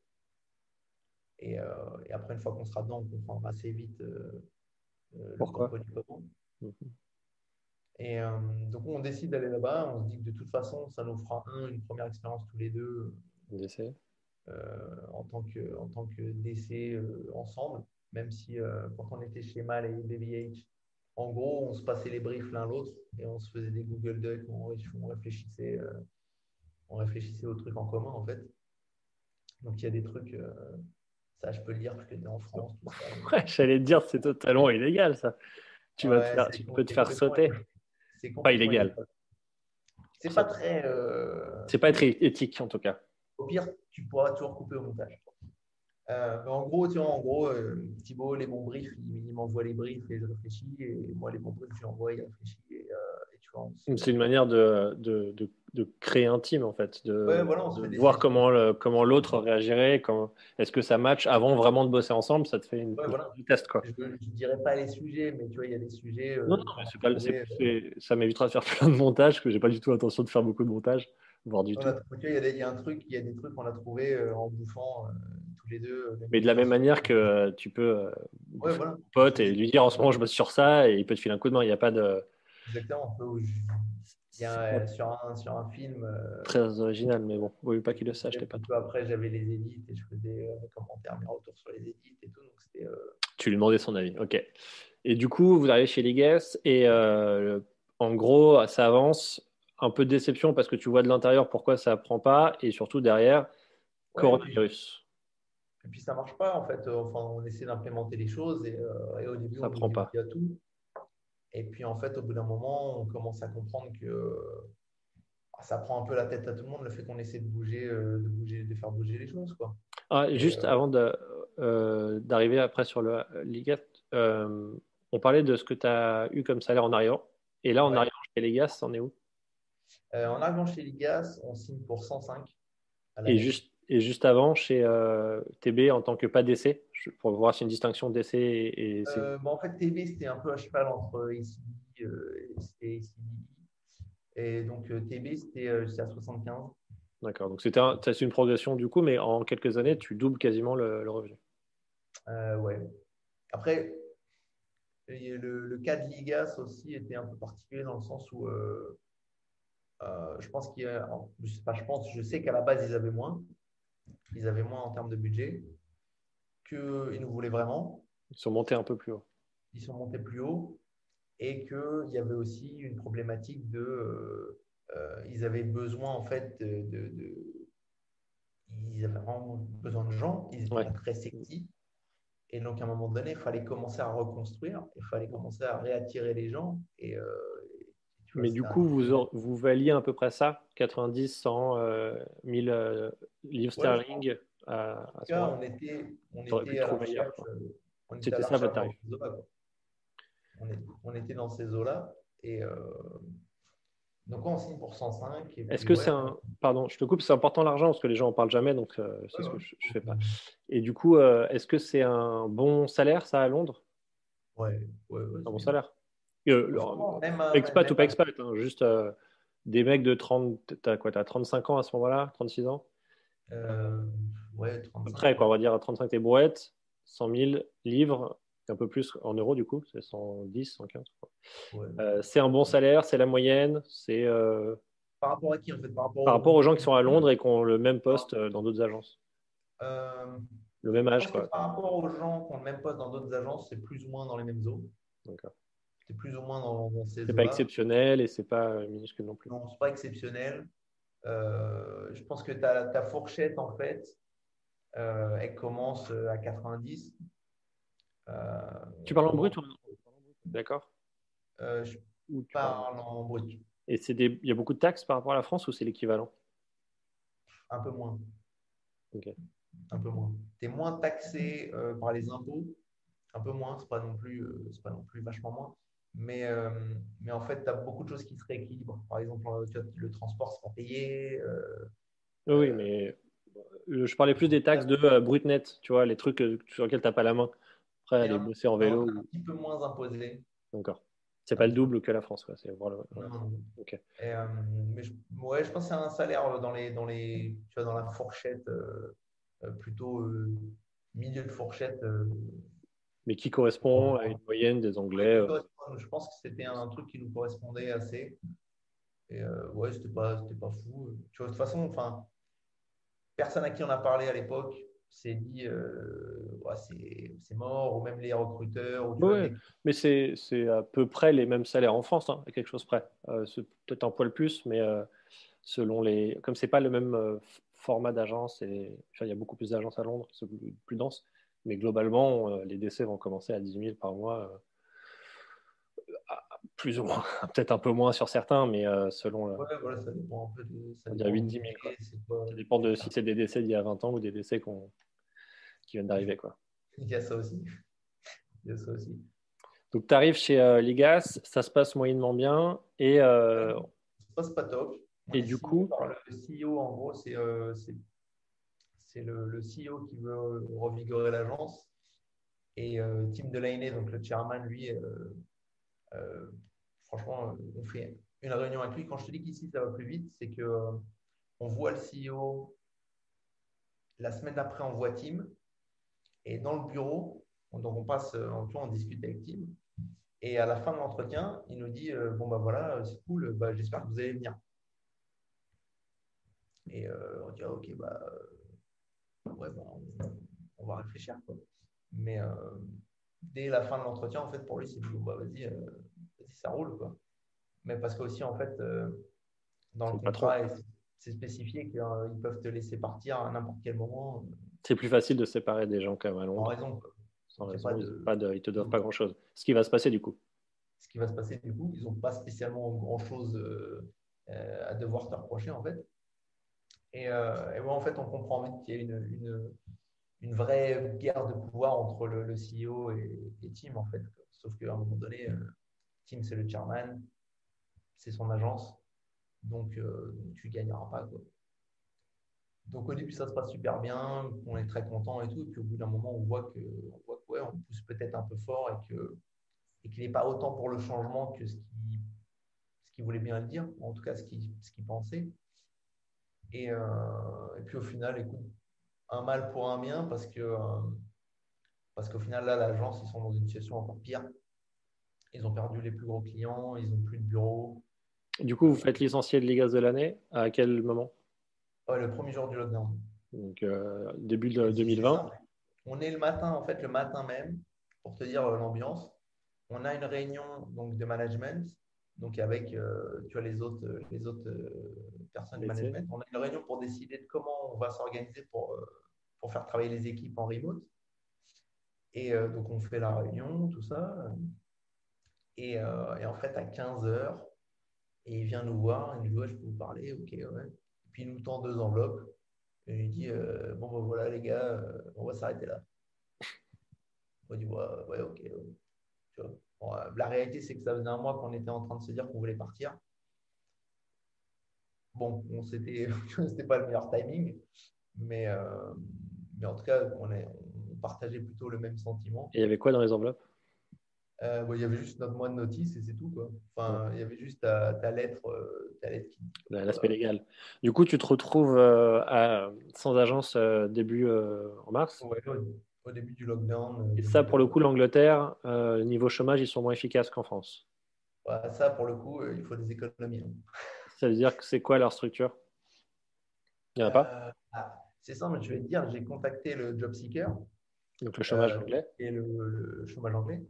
Et, euh, et, après, une fois qu'on sera dedans, on comprendra assez vite euh, euh pourquoi. Mhm. Et euh, donc, on décide d'aller là-bas. On se dit que de toute façon, ça nous fera un, une première expérience tous les deux. en tant que, en tant que DC ensemble, même si quand on était chez Mal et BBH, en gros, on se passait les briefs l'un l'autre et on se faisait des Google Docs, on, réfléchissait, euh, on réfléchissait aux trucs en commun en fait. Donc il y a des trucs, euh, ça je peux le dire parce que tu es en France. (laughs) ouais, j'allais te dire, c'est totalement illégal ça. Tu, vas te faire, tu peux te faire sauter. C'est pas illégal. C'est pas très. Euh, c'est pas très éthique en tout cas. Au pire, tu pourras toujours couper au montage. Euh, en gros, tu vois, en gros, euh, Thibaut, les bons briefs, il, m'envoie les briefs et je réfléchis. Et moi, les bons briefs, je l'envoie et il réfléchit. Euh, c'est une manière de, de, de, créer un team, en fait. De, voir comment, le, comment l'autre réagirait. Est-ce que ça match avant vraiment de bosser ensemble Ça te fait une, test. Quoi. Je ne dirais pas les sujets, mais tu vois, il y a des sujets. non, non, pas, ça m'évitera de faire (laughs) plein de montage, parce que je n'ai pas du tout l'intention de faire beaucoup de montage. Voire du tout. Il y, a un truc, il y a des trucs qu'on a trouvé en bouffant deux. Euh, Mais de la même manière que euh, tu peux euh, ouais, voilà. pote et lui dire en ce moment je bosse sur ça et il peut te filer un coup de main. Il n'y a pas de. Exactement. Il y a, sur, un, sur un film. Très original, mais bon, oui, pas qu'il le sache. Pas peu après, j'avais les édits et je faisais des commentaires, mes retours sur les édits et tout. Donc c'était. Tu lui demandais son avis, ok. Et du coup, vous arrivez chez Ligues et en gros, ça avance. Un peu de déception parce que tu vois de l'intérieur pourquoi ça prend pas et surtout derrière, coronavirus. Et puis ça marche pas en fait. Enfin, on essaie d'implémenter les choses et, euh, au début ça on prend pas. Il y a tout. Et puis en fait, au bout d'un moment, on commence à comprendre que ah, ça prend un peu la tête à tout le monde le fait qu'on essaie de bouger, euh, de bouger, de faire bouger les choses quoi. Ah, juste euh, avant d'arriver après sur le Ligat, on parlait de ce que tu as eu comme salaire en arrivant. Et là, en arrivant chez Ligas, on est où? En arrivant chez Ligas, on signe pour 105. Et juste et juste avant, chez euh, TB, en tant que pas d'essai, pour voir si une distinction d'essai et. Euh, en fait, TB, c'était un peu à cheval entre ACD euh, et ACD. Et donc, TB, c'était à 75. D'accord. Donc, c'était un, une progression du coup, mais en quelques années, tu doubles quasiment le, revenu. ouais. Après, le, le, cas de Ligas aussi était un peu particulier dans le sens où. je pense qu'il je je pense, je sais qu'à la base ils avaient moins, ils avaient moins en termes de budget qu'ils nous voulaient vraiment. Ils sont montés un peu plus haut. Ils sont montés plus haut et qu'il y avait aussi une problématique de. Euh, euh, ils avaient besoin en fait de, Ils avaient vraiment besoin de gens, ils étaient très sexy. Et donc, à un moment donné, il fallait commencer à reconstruire, il fallait commencer à réattirer les gens. Et, euh, mais du coup, vous, vous valiez à peu près ça 90, 100, euh, 1000 euh, livres sterling à, à ce on était, on était à la recherche, euh, C'était ça votre tarif on, on, était dans ces eaux-là. Et euh, donc, on signe pour 105. Est-ce que c'est un. Pardon, je te coupe, c'est important l'argent parce que les gens en parlent jamais, donc c'est ce que je ne fais pas. Et du coup, est-ce que c'est un bon salaire, ça, à Londres? Ouais, ouais, ouais Un bon salaire euh, expat ou pas expat, hein, juste euh, des mecs de 30, t'as quoi, as 35 ans à ce moment-là, 36 ans? Euh, Ouais, 35. Après, quoi, on va dire à 35 t'es brouette, 100 000 livres, un peu plus en euros du coup, c'est 110, 115. c'est un bon salaire, c'est la moyenne, c'est. Par rapport à qui en fait Par rapport, aux... gens qui sont à Londres et qui ont le même poste dans d'autres agences. le même âge. Quoi. Par rapport aux gens qui ont le même poste dans d'autres agences, c'est plus ou moins dans les mêmes eaux. D'accord c'est plus ou moins dans, dans ces C'est pas exceptionnel et c'est pas euh, minuscule non plus. Non, c'est pas exceptionnel. Euh, je pense que ta, ta fourchette, en fait, euh, elle commence à 90. tu parles en brut ou D'accord. je parle en brut. Et il y a beaucoup de taxes par rapport à la France ou c'est l'équivalent? Un peu moins. Un peu moins. Tu es moins taxé par les impôts, un peu moins, c'est pas non plus, pas non plus vachement moins. Mais, euh, mais en fait, tu as beaucoup de choses qui se rééquilibrent. Par exemple, euh, le transport sera payé. Euh, oui, mais je parlais plus des taxes de brut net, tu vois, les trucs sur lesquels tu n'as pas la main. Après, aller bosser en vélo. Un petit peu moins imposé. D'accord. C'est pas le double que la France, quoi. C'est voilà. mais je, ouais, je pense que c'est un salaire dans les, dans les, tu vois, dans la fourchette plutôt milieu de fourchette mais qui correspond à une moyenne des Anglais. Euh. Je pense que c'était un truc qui nous correspondait assez. Et euh, ouais, c'était pas, pas fou. Tu vois, de toute façon, enfin, personne à qui on a parlé à l'époque s'est dit euh, ouais, c'est mort, ou même les recruteurs. Ou, mais c'est à peu près les mêmes salaires en France, hein, à quelque chose près. c'est peut-être un poil plus, mais selon les. Comme c'est pas le même format d'agence, et il y a beaucoup plus d'agences à Londres, c'est plus dense. Mais globalement, euh, les décès vont commencer à 10 000 par mois, euh, plus ou moins, (laughs) peut-être un peu moins sur certains, mais euh, selon. Ouais, voilà, ça dépend un peu de. Ça, 8 10 000. Ça dépend de si c'est des décès d'il y a 20 ans ou des décès qui viennent d'arriver. Quoi. Il y a ça aussi. Il y a ça aussi. Donc, tu arrives chez Ligas, ça se passe moyennement bien. Et, Ça se passe pas top. Et du coup. Le CEO, en gros, c'est c'est le, CEO qui veut revigorer l'agence. Et euh, Tim Delaney, donc le chairman, lui, euh, euh, franchement, on fait une réunion avec lui. Quand je te dis qu'ici, ça va plus vite, c'est que on voit le CEO. La semaine d'après, on voit Tim. Et dans le bureau, donc on passe, en on discute avec Tim. Et à la fin de l'entretien, il nous dit Bon, bah voilà, c'est cool, bah, j'espère que vous allez venir. Et on dit ah, Ok, bah, ouais, bah, on, va réfléchir. Mais euh, dès la fin de l'entretien, en fait, pour lui, c'est bon, bah, vas-y, euh, ça roule. Quoi. Mais parce qu'aussi, en fait, euh, dans le contrat, c'est spécifié qu'ils peuvent te laisser partir à n'importe quel moment. C'est plus facile de séparer des gens quand même à Sans raison. Sans raison, pas de... ils te donnent pas grand-chose. Ce qui va se passer du coup Ce qui va se passer du coup, ils n'ont pas spécialement grand-chose à devoir te reprocher en fait. Et, euh, en fait, on comprend vite qu'il y a une, une, vraie guerre de pouvoir entre le, CEO et, Tim, en fait. Sauf qu'à un moment donné, euh, Tim, c'est le chairman, c'est son agence, donc euh, tu ne gagneras pas. Donc au début, ça se passe super bien, on est très content et tout. Et puis au bout d'un moment, on voit que, on, voit ouais, on pousse peut-être un peu fort et que et qu'il n'est pas autant pour le changement que ce qu'il ce voulait bien le dire, en tout cas ce qu'il ce pensait. Et, euh, et, puis au final, écoute, un mal pour un bien parce que euh, parce qu'au final, là, l'agence, ils sont dans une situation encore pire. Ils ont perdu les plus gros clients, ils n'ont plus de bureau. Du coup, vous faites licencier de Ligas de l'année. À quel moment? Le premier jour du lockdown. Donc, euh, début de 2020. On est le matin, en fait, le matin même, pour te dire l'ambiance. On a une réunion donc, de management donc avec euh, tu vois, les autres, euh, les autres euh, personnes du management. On a une réunion pour décider de comment on va s'organiser pour, pour faire travailler les équipes en remote. Et donc on fait la réunion, tout ça. Et, et en fait, à 15 heures, et il vient nous voir, il nous dit ouais, je peux vous parler, ok, ouais. Et puis il nous tend deux enveloppes. Et il dit bon, ben voilà les gars, on va s'arrêter là. On dit ouais, ouais ok. Euh, la réalité, c'est que ça faisait un mois qu'on était en train de se dire qu'on voulait partir. Bon, on (laughs) c'était, pas le meilleur timing, mais, euh, en tout cas, on partageait plutôt le même sentiment. Et il y avait quoi dans les enveloppes? Euh, Il y avait juste notre mois de notice et c'est tout. Quoi. Enfin, il y avait juste ta, ta lettre, ta lettre qui. L'aspect légal. Du coup, tu te retrouves à, sans agence début en mars? Ouais, au début du lockdown. Et ça, pour le coup, l'Angleterre, euh, niveau chômage, ils sont moins efficaces qu'en France? ça, pour le coup, euh, il faut des économies. Hein. Ça veut dire que c'est quoi leur structure? Il n'y en a pas? Euh, ah, C'est simple, je vais te dire, j'ai contacté le job seeker. Donc le chômage anglais. Et le, chômage anglais.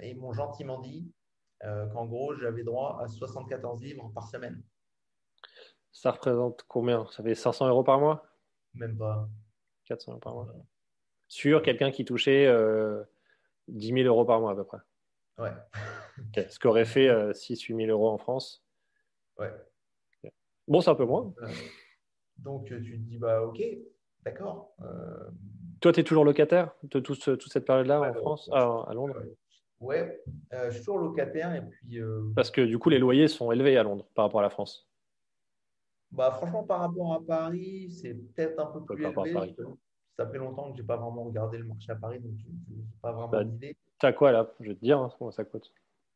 Et ils m'ont gentiment dit qu'en gros, j'avais droit à 74 livres par semaine. Ça représente combien? Ça fait 500 euros par mois? Même pas. 400 euros par mois sur quelqu'un qui touchait 10 000 euros par mois à peu près. Ouais. Ce qu'aurait fait 6-8 000 euros en France. Ouais. Bon, c'est un peu moins. donc, tu te dis, bah, ok, d'accord. Toi, tu es toujours locataire de toute cette période-là en France, à Londres Ouais, je suis toujours locataire. Et puis, Parce que du coup, les loyers sont élevés à Londres par rapport à la France. Bah, franchement, par rapport à Paris, c'est peut-être un peu plus élevé. Ça fait longtemps que je n'ai pas vraiment regardé le marché à Paris, donc je n'ai pas vraiment bah, d'idée. Tu as quoi là? Je vais te dire hein, comment ça coûte.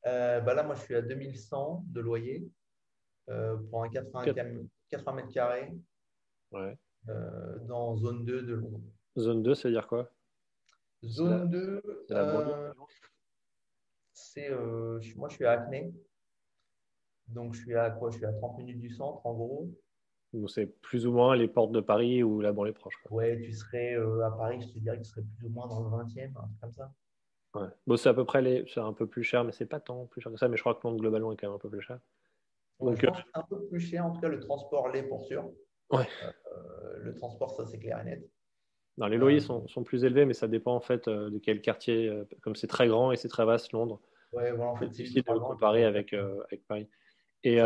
Euh, bah là, moi, je suis à 2100 de loyer euh, pour un 80, mètres carrés ouais. Euh, dans zone 2 de Londres. Zone 2, ça veut dire quoi? Zone 2, c'est euh, moi, je suis à Acne. Donc, je suis à quoi? Je suis à 30 minutes du centre, en gros c'est plus ou moins les portes de Paris ou la banlieue proche. Quoi. Ouais, tu serais euh, à Paris, je te dirais que tu serais plus ou moins dans le 20e, comme ça. Ouais. Bon, c'est à peu près les... c'est un peu plus cher, mais c'est pas tant plus cher que ça. Mais je crois que Londres globalement est quand même un peu plus cher. Donc, je pense euh, un peu plus cher, en tout cas le transport l'est pour sûr. Ouais. Euh, le transport, ça c'est clair et net. Non, les loyers sont, sont, plus élevés, mais ça dépend en fait de quel quartier. comme c'est très grand et c'est très vaste, Londres. Ouais, voilà, en fait, c'est difficile de le comparer avec, avec Paris. Et,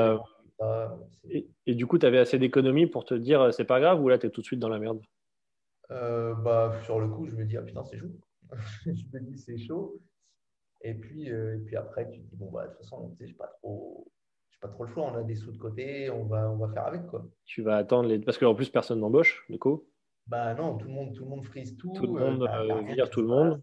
et, du coup, tu avais assez d'économies pour te dire euh, c'est pas grave ou là tu es tout de suite dans la merde? Euh, bah, Sur le coup, je me dis ah putain, c'est chaud. (laughs) je me dis c'est chaud. Et puis, euh, et puis après, tu te dis bon, bah, de toute façon, je n'ai pas, trop, pas trop le choix. On a des sous de côté, on va, on va faire avec. quoi. Tu vas attendre les. Parce qu'en plus, personne n'embauche, du coup Bah non, tout le monde, tout le monde frise tout. Tout le monde, euh, tout le monde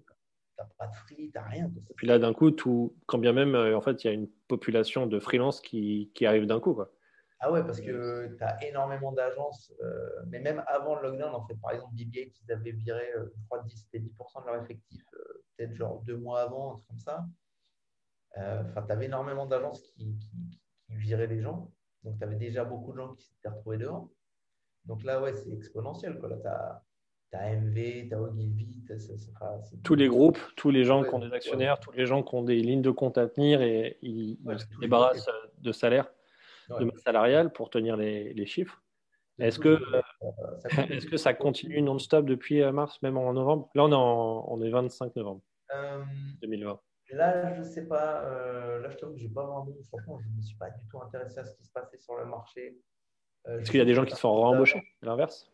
t'as pas de free, t'as rien. Et puis là, d'un coup, tout, quand bien même, en fait, il y a une population de freelance qui, qui arrive d'un coup. Quoi. Ah ouais, parce que tu as énormément d'agences, euh, mais même avant le lockdown, en fait, par exemple, BBA, ils avaient viré, euh, je crois, 10, c'était 10% de leur effectif, euh, peut-être genre deux mois avant, un truc comme ça. Enfin, tu avais énormément d'agences qui, qui, qui, viraient les gens. Donc, tu avais déjà beaucoup de gens qui s'étaient retrouvés dehors. Donc là, ouais, c'est exponentiel. Là, tu as, as, MV, tu as Ogilvy, tous les groupes, tous les gens qui ont des actionnaires, tous les gens qui ont des lignes de compte à tenir et ils, se débarrassent de salaire de masse salariale pour tenir les, chiffres. Est-ce que, est que ça continue non-stop depuis euh, mars, même en novembre? Là, on est, on est 25 novembre 2020. Euh, là, je ne sais pas. Euh, là, je t'avoue que je n'ai pas vraiment. Franchement, je ne me suis pas du tout intéressé à ce qui se passait sur le marché. Est-ce qu'il y a des gens qui se font L'inverse?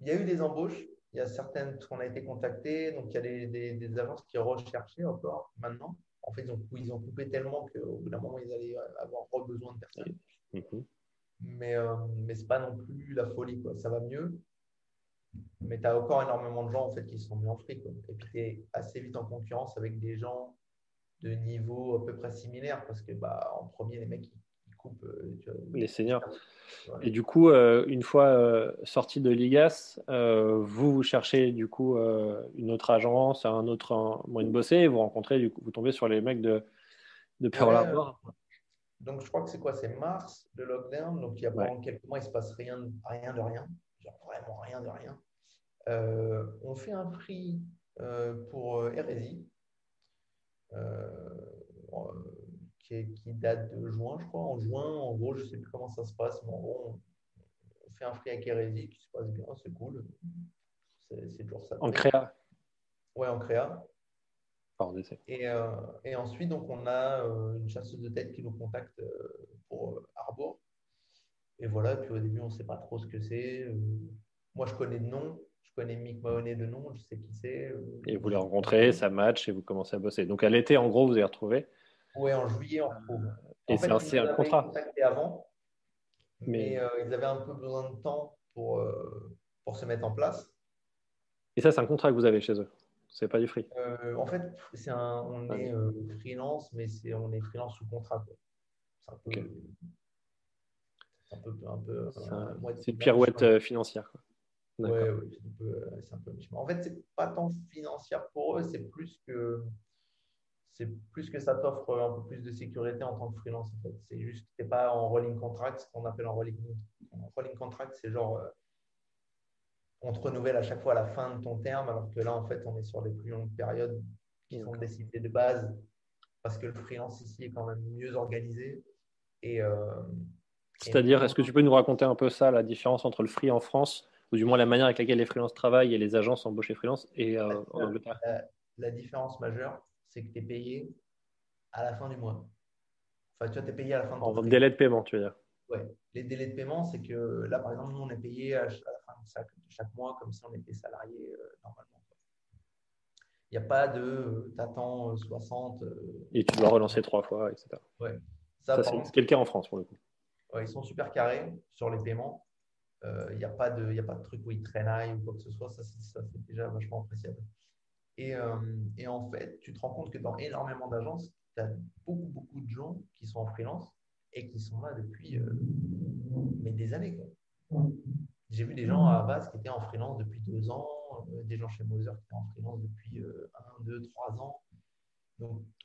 Il y a eu des embauches. Il y a certaines qui ont été contactées. Donc, il y a des, des agences qui recherchaient encore maintenant. En fait, ils ont, ils ont coupé tellement qu'au bout d'un moment, ils allaient avoir besoin de personnes. Mhm. Mais, euh, mais ce n'est pas non plus la folie. Quoi. Ça va mieux. Mais tu as encore énormément de gens en fait, qui sont mis en fric. Et puis, tu es assez vite en concurrence avec des gens de niveau à peu près similaire parce que bah, en premier, les mecs, ils, coupent. Euh, les seniors. Et du coup, euh, une fois euh, sorti de Ligas, euh, vous, vous cherchez du coup une autre agence, un autre moyen de bosser, et vous rencontrez, du coup, vous tombez sur les mecs de, de Pearl Harbor. Donc, je crois que c'est quoi? C'est mars, le lockdown. Donc, il y a pendant quelques mois, il ne se passe rien, rien de rien. Genre vraiment rien de rien. On fait un prix pour RSI qui, date de juin, je crois. En juin, en gros, je ne sais plus comment ça se passe, mais en gros, on, fait un free à Kérésie qui se passe bien, c'est cool. C'est toujours ça. En créa Ouais, en créa. Et, euh, et, ensuite, donc, on a euh, une chasseuse de tête qui nous contacte euh, pour Arbour. Et voilà, puis au début, on ne sait pas trop ce que c'est. moi, je connais de nom. Je connais Mick Mahoney de nom, je sais qui c'est. Et vous les rencontrez, ça match et vous commencez à bosser. Donc à l'été, en gros, vous avez retrouvé oui, en juillet, on retrouve. Et c'est un contrat. avant, mais, euh, ils avaient un peu besoin de temps pour, euh, pour se mettre en place. Et ça, c'est un contrat que vous avez chez eux C'est pas du free euh, En fait, un, on est freelance, mais c'est on est freelance sous contrat. C'est un peu. C'est un peu. Un peu c'est une pirouette financière. Oui, ouais, c'est un, peu, En fait, c'est pas tant financière pour eux, c'est plus que c'est plus que ça t'offre un peu plus de sécurité en tant que freelance. En fait. C'est juste que tu n'es pas en rolling contract, ce qu'on appelle en rolling, en rolling contract. C'est genre, euh, on te renouvelle à chaque fois à la fin de ton terme, alors que là, en fait, on est sur des plus longues périodes qui sont décidées de base parce que le freelance ici est quand même mieux organisé. Et, euh, C'est-à-dire, est-ce que tu peux nous raconter un peu ça, la différence entre le free en France, ou du moins la manière avec laquelle les freelances travaillent et les agences embauchées freelance, et euh, en Angleterre la différence majeure, c'est que tu es payé à la fin du mois. Enfin, tu vois, tu es payé à la fin de En délai de paiement, tu veux dire Ouais. Les délais de paiement, c'est que là, par exemple, nous, on est payé à la fin de chaque, mois comme si on était salarié euh, normalement. Il n'y a pas de t'attends 60. Et tu dois relancer trois fois, etc. Ouais. Ça, c'est cas en France pour le coup. Ouais, ils sont super carrés sur les paiements. Euh, il n'y a, pas de, a pas de truc où ils traînaillent ou quoi que ce soit. Ça, c'est déjà vachement appréciable. Et, euh, et, en fait, tu te rends compte que dans énormément d'agences, tu as beaucoup, beaucoup de gens qui sont en freelance et qui sont là depuis euh, mais des années. J'ai vu des gens à base qui étaient en freelance depuis deux ans, des gens chez Moser qui étaient en freelance depuis un, deux, trois ans.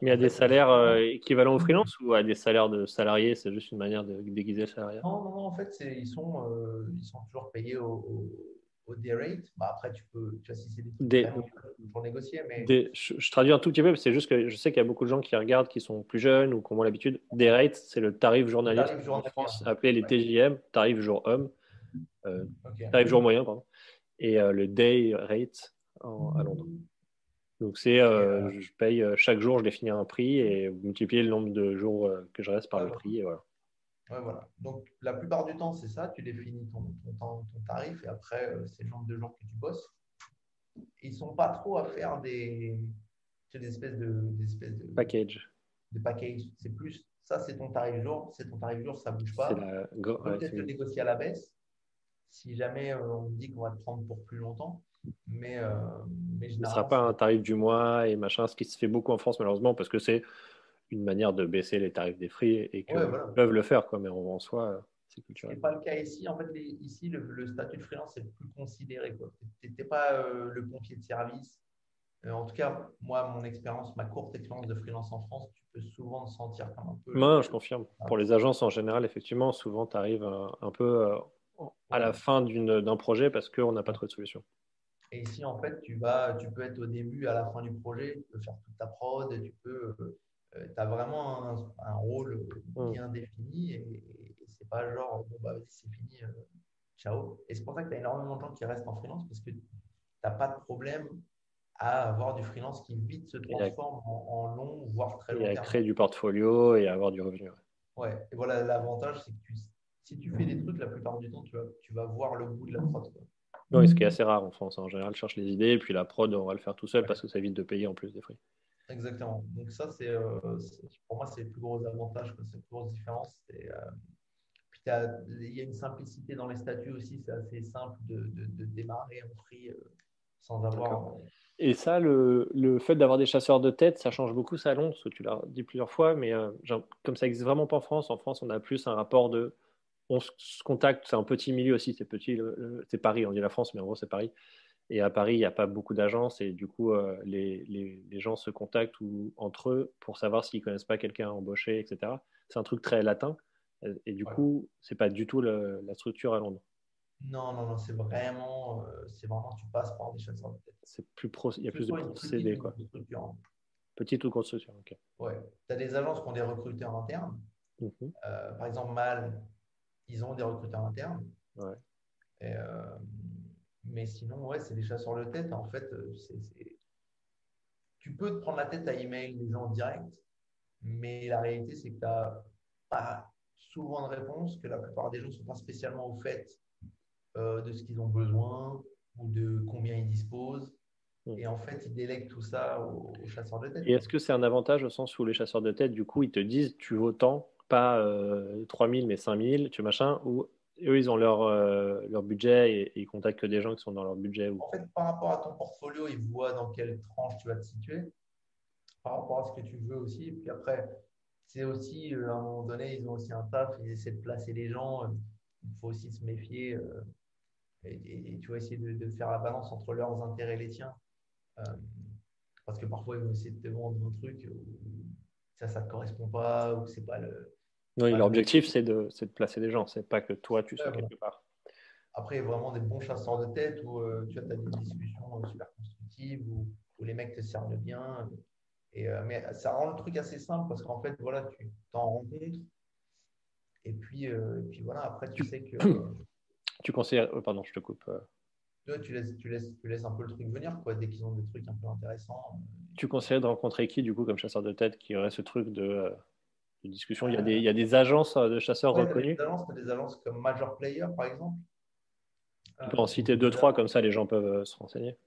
Mais à des salaires euh, équivalents au freelance ou à des salaires de salariés C'est juste une manière de déguiser le salariat? Non, non, non, en fait, ils sont, euh, ils sont toujours payés au, au, day rate. Bah, après, tu peux, tu vois, si c'est des pour négocier. Mais... je, traduis un tout petit peu, c'est juste que je sais qu'il y a beaucoup de gens qui regardent, qui sont plus jeunes ou qui ont l'habitude. Day rate, c'est le tarif en France, appelé les TJM, tarif jour homme, euh, tarif jour moyen, pardon, et le day rate à Londres. Donc, c'est euh, euh, je paye euh, chaque jour, je définis un prix et vous multipliez le nombre de jours que je reste par le prix. Et voilà. Ouais, voilà. Donc, la plupart du temps, c'est ça. Tu définis ton, ton, ton tarif et après, c'est le nombre de jours que tu bosses. Ils ne sont pas trop à faire des, des espèces de. Des espèces de package. De package. C'est plus ça, c'est ton tarif jour. C'est ton tarif jour, ça ne bouge pas. Peut-être le négocier à la baisse si jamais on dit qu'on va te prendre pour plus longtemps. Mais, euh, mais Ce ne sera pas un tarif du mois et machin, ce qui se fait beaucoup en France malheureusement parce que c'est une manière de baisser les tarifs des free et qu'ils peuvent le faire, quoi, mais en, soi, c'est culturel. Ce n'est pas le cas ici. En fait, ici, le, statut de freelance est plus considéré. Tu n'es pas euh, le pompier de service. Euh, en tout cas, moi, mon expérience, ma courte expérience de freelance en France, tu peux souvent te sentir comme un peu. Je confirme. Pour les agences en général, effectivement, souvent, tu arrives un, peu à la fin d'un projet parce qu'on n'a pas trop de solution. Et ici, en fait, tu, vas, tu peux être au début, à la fin du projet, tu peux faire toute ta prod, tu peux, euh, as vraiment un, rôle mm. bien défini et, et c'est pas genre, bon, bah, c'est fini, euh, ciao. Et c'est pour ça que tu as énormément de gens qui restent en freelance parce que tu n'as pas de problème à avoir du freelance qui vite se transforme en, long, voire très long. Et à créer du portfolio et avoir du revenu. Ouais, et voilà, l'avantage, c'est que si tu fais des trucs, la plupart du temps, tu vas, tu vas voir le bout de la prod. Oui, ce qui est assez rare en France. En général, cherche les idées, et puis la prod, on va le faire tout seul parce que ça évite de payer en plus des frais. Exactement. Donc ça, c'est euh, pour moi, c'est le plus gros avantage, c'est la plus grosse différence. Euh, puis il y a une simplicité dans les statuts aussi, c'est assez simple de, de, démarrer en free euh, sans avoir. Et ça, le, le fait d'avoir des chasseurs de tête, ça change beaucoup ça à Londres, que tu l'as dit plusieurs fois, mais comme ça n'existe vraiment pas en France, en France, on a plus un rapport de on se contacte, c'est un petit milieu aussi, c'est petit, c'est Paris, on dit la France, mais en gros c'est Paris. Et à Paris, il n'y a pas beaucoup d'agences et du coup, euh, les, les, gens se contactent ou, entre eux pour savoir s'ils ne connaissent pas quelqu'un embauché, etc. C'est un truc très latin et du coup, ce n'est pas du tout la structure à Londres. Non, non, non, c'est vraiment, euh, c'est vraiment, tu passes par des chasseurs de tête. C'est plus pro, il y a plus de procédés, quoi. Petite ou construction, ok. Ouais, tu as des agences qui ont des recruteurs internes. Mhm. Euh, par exemple, Mal, ils ont des recruteurs internes. Euh, mais sinon, ouais, c'est des chasseurs de tête. En fait, euh, tu peux te prendre la tête à email les gens en direct, mais la réalité, c'est que tu n'as pas souvent de réponse, que la plupart des gens ne sont pas spécialement au fait euh, de ce qu'ils ont besoin ou de combien ils disposent. Et en fait, ils délèguent tout ça aux, chasseurs de tête. Et est-ce que c'est un avantage au sens où les chasseurs de tête, du coup, ils te disent tu vaux tant pas 3000 euh, mais 5000, tu machin, ou eux, ils ont leur, euh, leur budget et, ils contactent que des gens qui sont dans leur budget. En fait, par rapport à ton portfolio, ils voient dans quelle tranche tu vas te situer, par rapport à ce que tu veux aussi. Et puis après, c'est aussi, euh, à un moment donné, ils ont aussi un taf, ils essaient de placer les gens. Il faut aussi se méfier et, tu vas essayer de, faire la balance entre leurs intérêts et les tiens. parce que parfois, ils vont essayer de te vendre un truc où ça, ça te correspond pas ou c'est pas le oui, leur objectif, c'est de, de, placer des gens, c'est pas que toi, tu sois quelque part. Après, il y a vraiment des bons chasseurs de tête où euh, tu as des discussions super constructives, où, où, les mecs te servent bien. Et, euh, mais ça rend le truc assez simple parce qu'en fait, voilà, tu t'en rencontres. Et puis, euh, et puis voilà, après, tu sais que. (clears throat) Tu conseilles. pardon, je te coupe. tu, laisses, tu, laisses, tu laisses un peu le truc venir, quoi, dès qu'ils ont des trucs un peu intéressants. Tu conseillerais de rencontrer qui, du coup, comme chasseur de tête, qui aurait ce truc de, discussion il y, a des, il y, a des, agences de chasseurs reconnues des agences, des agences comme Major Player, par exemple. Tu peux en citer deux, trois, comme ça les gens peuvent se renseigner.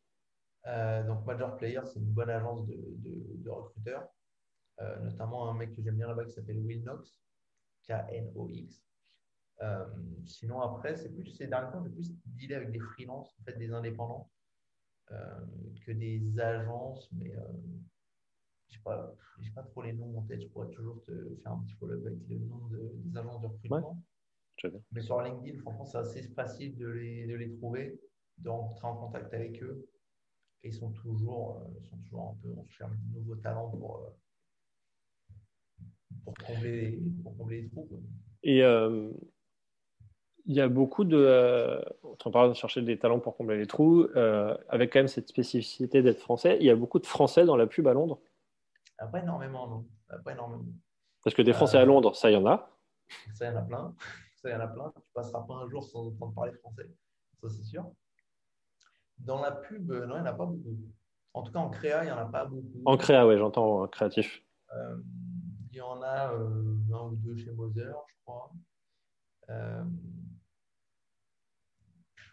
Euh, donc Major Player, c'est une bonne agence de, de, recruteurs, euh, notamment un mec que j'aime bien là-bas qui s'appelle Will Knox, K-N-O-X. Euh, sinon, après, c'est plus ces derniers temps, j'ai plus dealer avec des freelances, en fait, des indépendants, que des agences, mais je n'ai pas, pas trop les noms en tête. Je pourrais toujours te faire un petit follow-up avec le nom des agences de recrutement. Mais sur LinkedIn, franchement, c'est assez facile de les, de les trouver, de rentrer en contact avec eux et ils sont toujours, euh, sont toujours un peu, on cherche de nouveaux talents pour, euh, pour, combler, pour combler les trous. Et euh, il y a beaucoup de. on parle de chercher des talents pour combler les trous, avec quand même cette spécificité d'être français. Il y a beaucoup de Français dans la pub à Londres Pas énormément, non. Pas énormément. Parce que des Français à Londres, ça, il y en a. Ça, il y en a plein. (laughs) Ça, il y en a plein. Tu passeras pas un jour sans entendre parler français. Ça, c'est sûr. Dans la pub, euh, non, il n'y en a pas beaucoup. En tout cas, en créa, il n'y en a pas beaucoup. En créa, oui, j'entends créatif. Euh, il y en a euh, un ou deux chez Moser, je crois.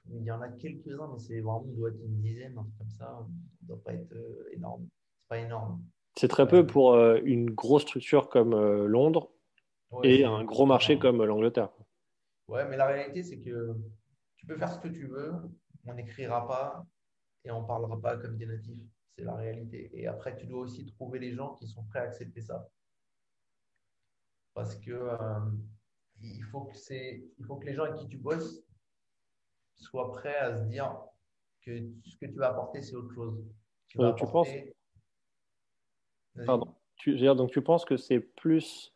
il y en a quelques-uns, mais c'est vraiment, on doit être une dizaine, un truc comme ça. Ça ne doit pas être énorme. C'est pas énorme. C'est très peu pour une grosse structure comme Londres et un gros marché comme l'Angleterre. Ouais, mais la réalité, c'est que tu peux faire ce que tu veux on n'écrira pas et on ne parlera pas comme des natifs. C'est la réalité. Et après, tu dois aussi trouver les gens qui sont prêts à accepter ça. Parce que euh, il, faut que il faut que les gens avec qui tu bosses soient prêts à se dire que ce que tu vas apporter, c'est autre chose. Tu, penses Pardon. Tu, dire, donc tu penses que c'est plus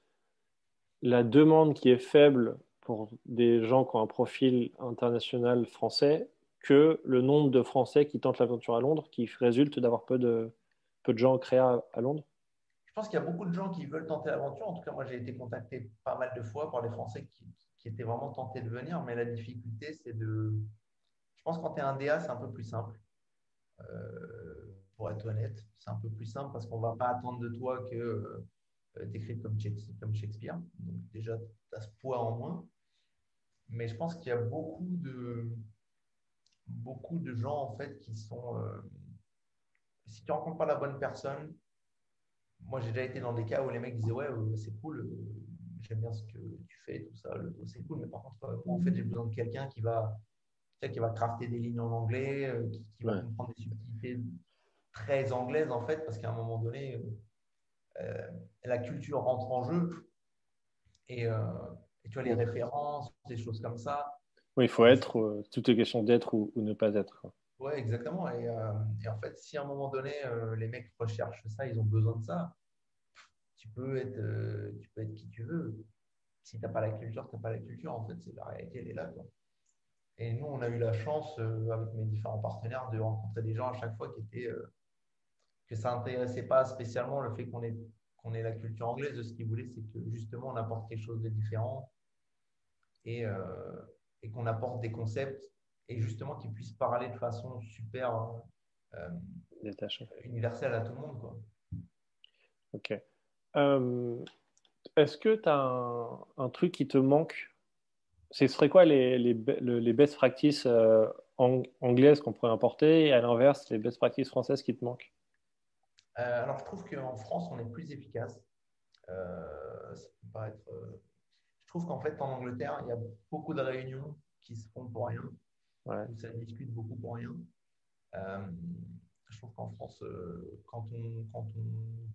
la demande qui est faible pour des gens qui ont un profil international français que le nombre de Français qui tentent l'aventure à Londres, qui résulte d'avoir peu de, peu de gens créés à, Londres? Je pense qu'il y a beaucoup de gens qui veulent tenter l'aventure. En tout cas, moi, j'ai été contacté pas mal de fois par des Français qui, qui étaient vraiment tentés de venir. Mais la difficulté, c'est de. Je pense que quand tu es un DA, c'est un peu plus simple. Euh, pour être honnête, c'est un peu plus simple parce qu'on ne va pas attendre de toi que euh, tu écrives comme, comme Shakespeare. Donc, déjà, tu as ce poids en moins. Mais je pense qu'il y a beaucoup de beaucoup de gens en fait qui sont. Euh, si tu rencontres pas la bonne personne, moi j'ai déjà été dans des cas où les mecs disaient ouais euh, c'est cool, euh, j'aime bien ce que tu fais, tout ça, c'est cool, mais par contre moi en fait j'ai besoin de quelqu'un qui va qui va crafter des lignes en anglais, qui, va comprendre des subtilités très anglaises en fait, parce qu'à un moment donné la culture rentre en jeu et, et tu as les références, des choses comme ça. Oui, il faut être, euh, tout est question d'être ou, ne pas être. Oui, exactement. Euh, et, en fait, si à un moment donné, euh, les mecs recherchent ça, ils ont besoin de ça, tu peux être, tu peux être qui tu veux. Si tu n'as pas la culture, tu n'as pas la culture. En fait, c'est la réalité, elle est là. Et nous, on a eu la chance, avec mes différents partenaires, de rencontrer des gens à chaque fois qui étaient. Que ça n'intéressait pas spécialement le fait qu'on ait, qu'on ait la culture anglaise. De ce qu'ils voulaient, c'est que justement, on apporte quelque chose de différent. Et, et qu'on apporte des concepts et justement qu'ils puissent parler de façon super euh, universelle à tout le monde. Quoi. Ok. Euh, est-ce que tu as un, truc qui te manque? Ce serait quoi les, les, les best practices euh, anglaises qu'on pourrait importer et à l'inverse, les best practices françaises qui te manquent? Alors, je trouve qu'en France, on est plus efficace. ça peut pas être je trouve qu'en fait, en Angleterre, il y a beaucoup de réunions qui se font pour rien, où ça discute beaucoup pour rien. Euh, je trouve qu'en France, euh, quand, on, quand on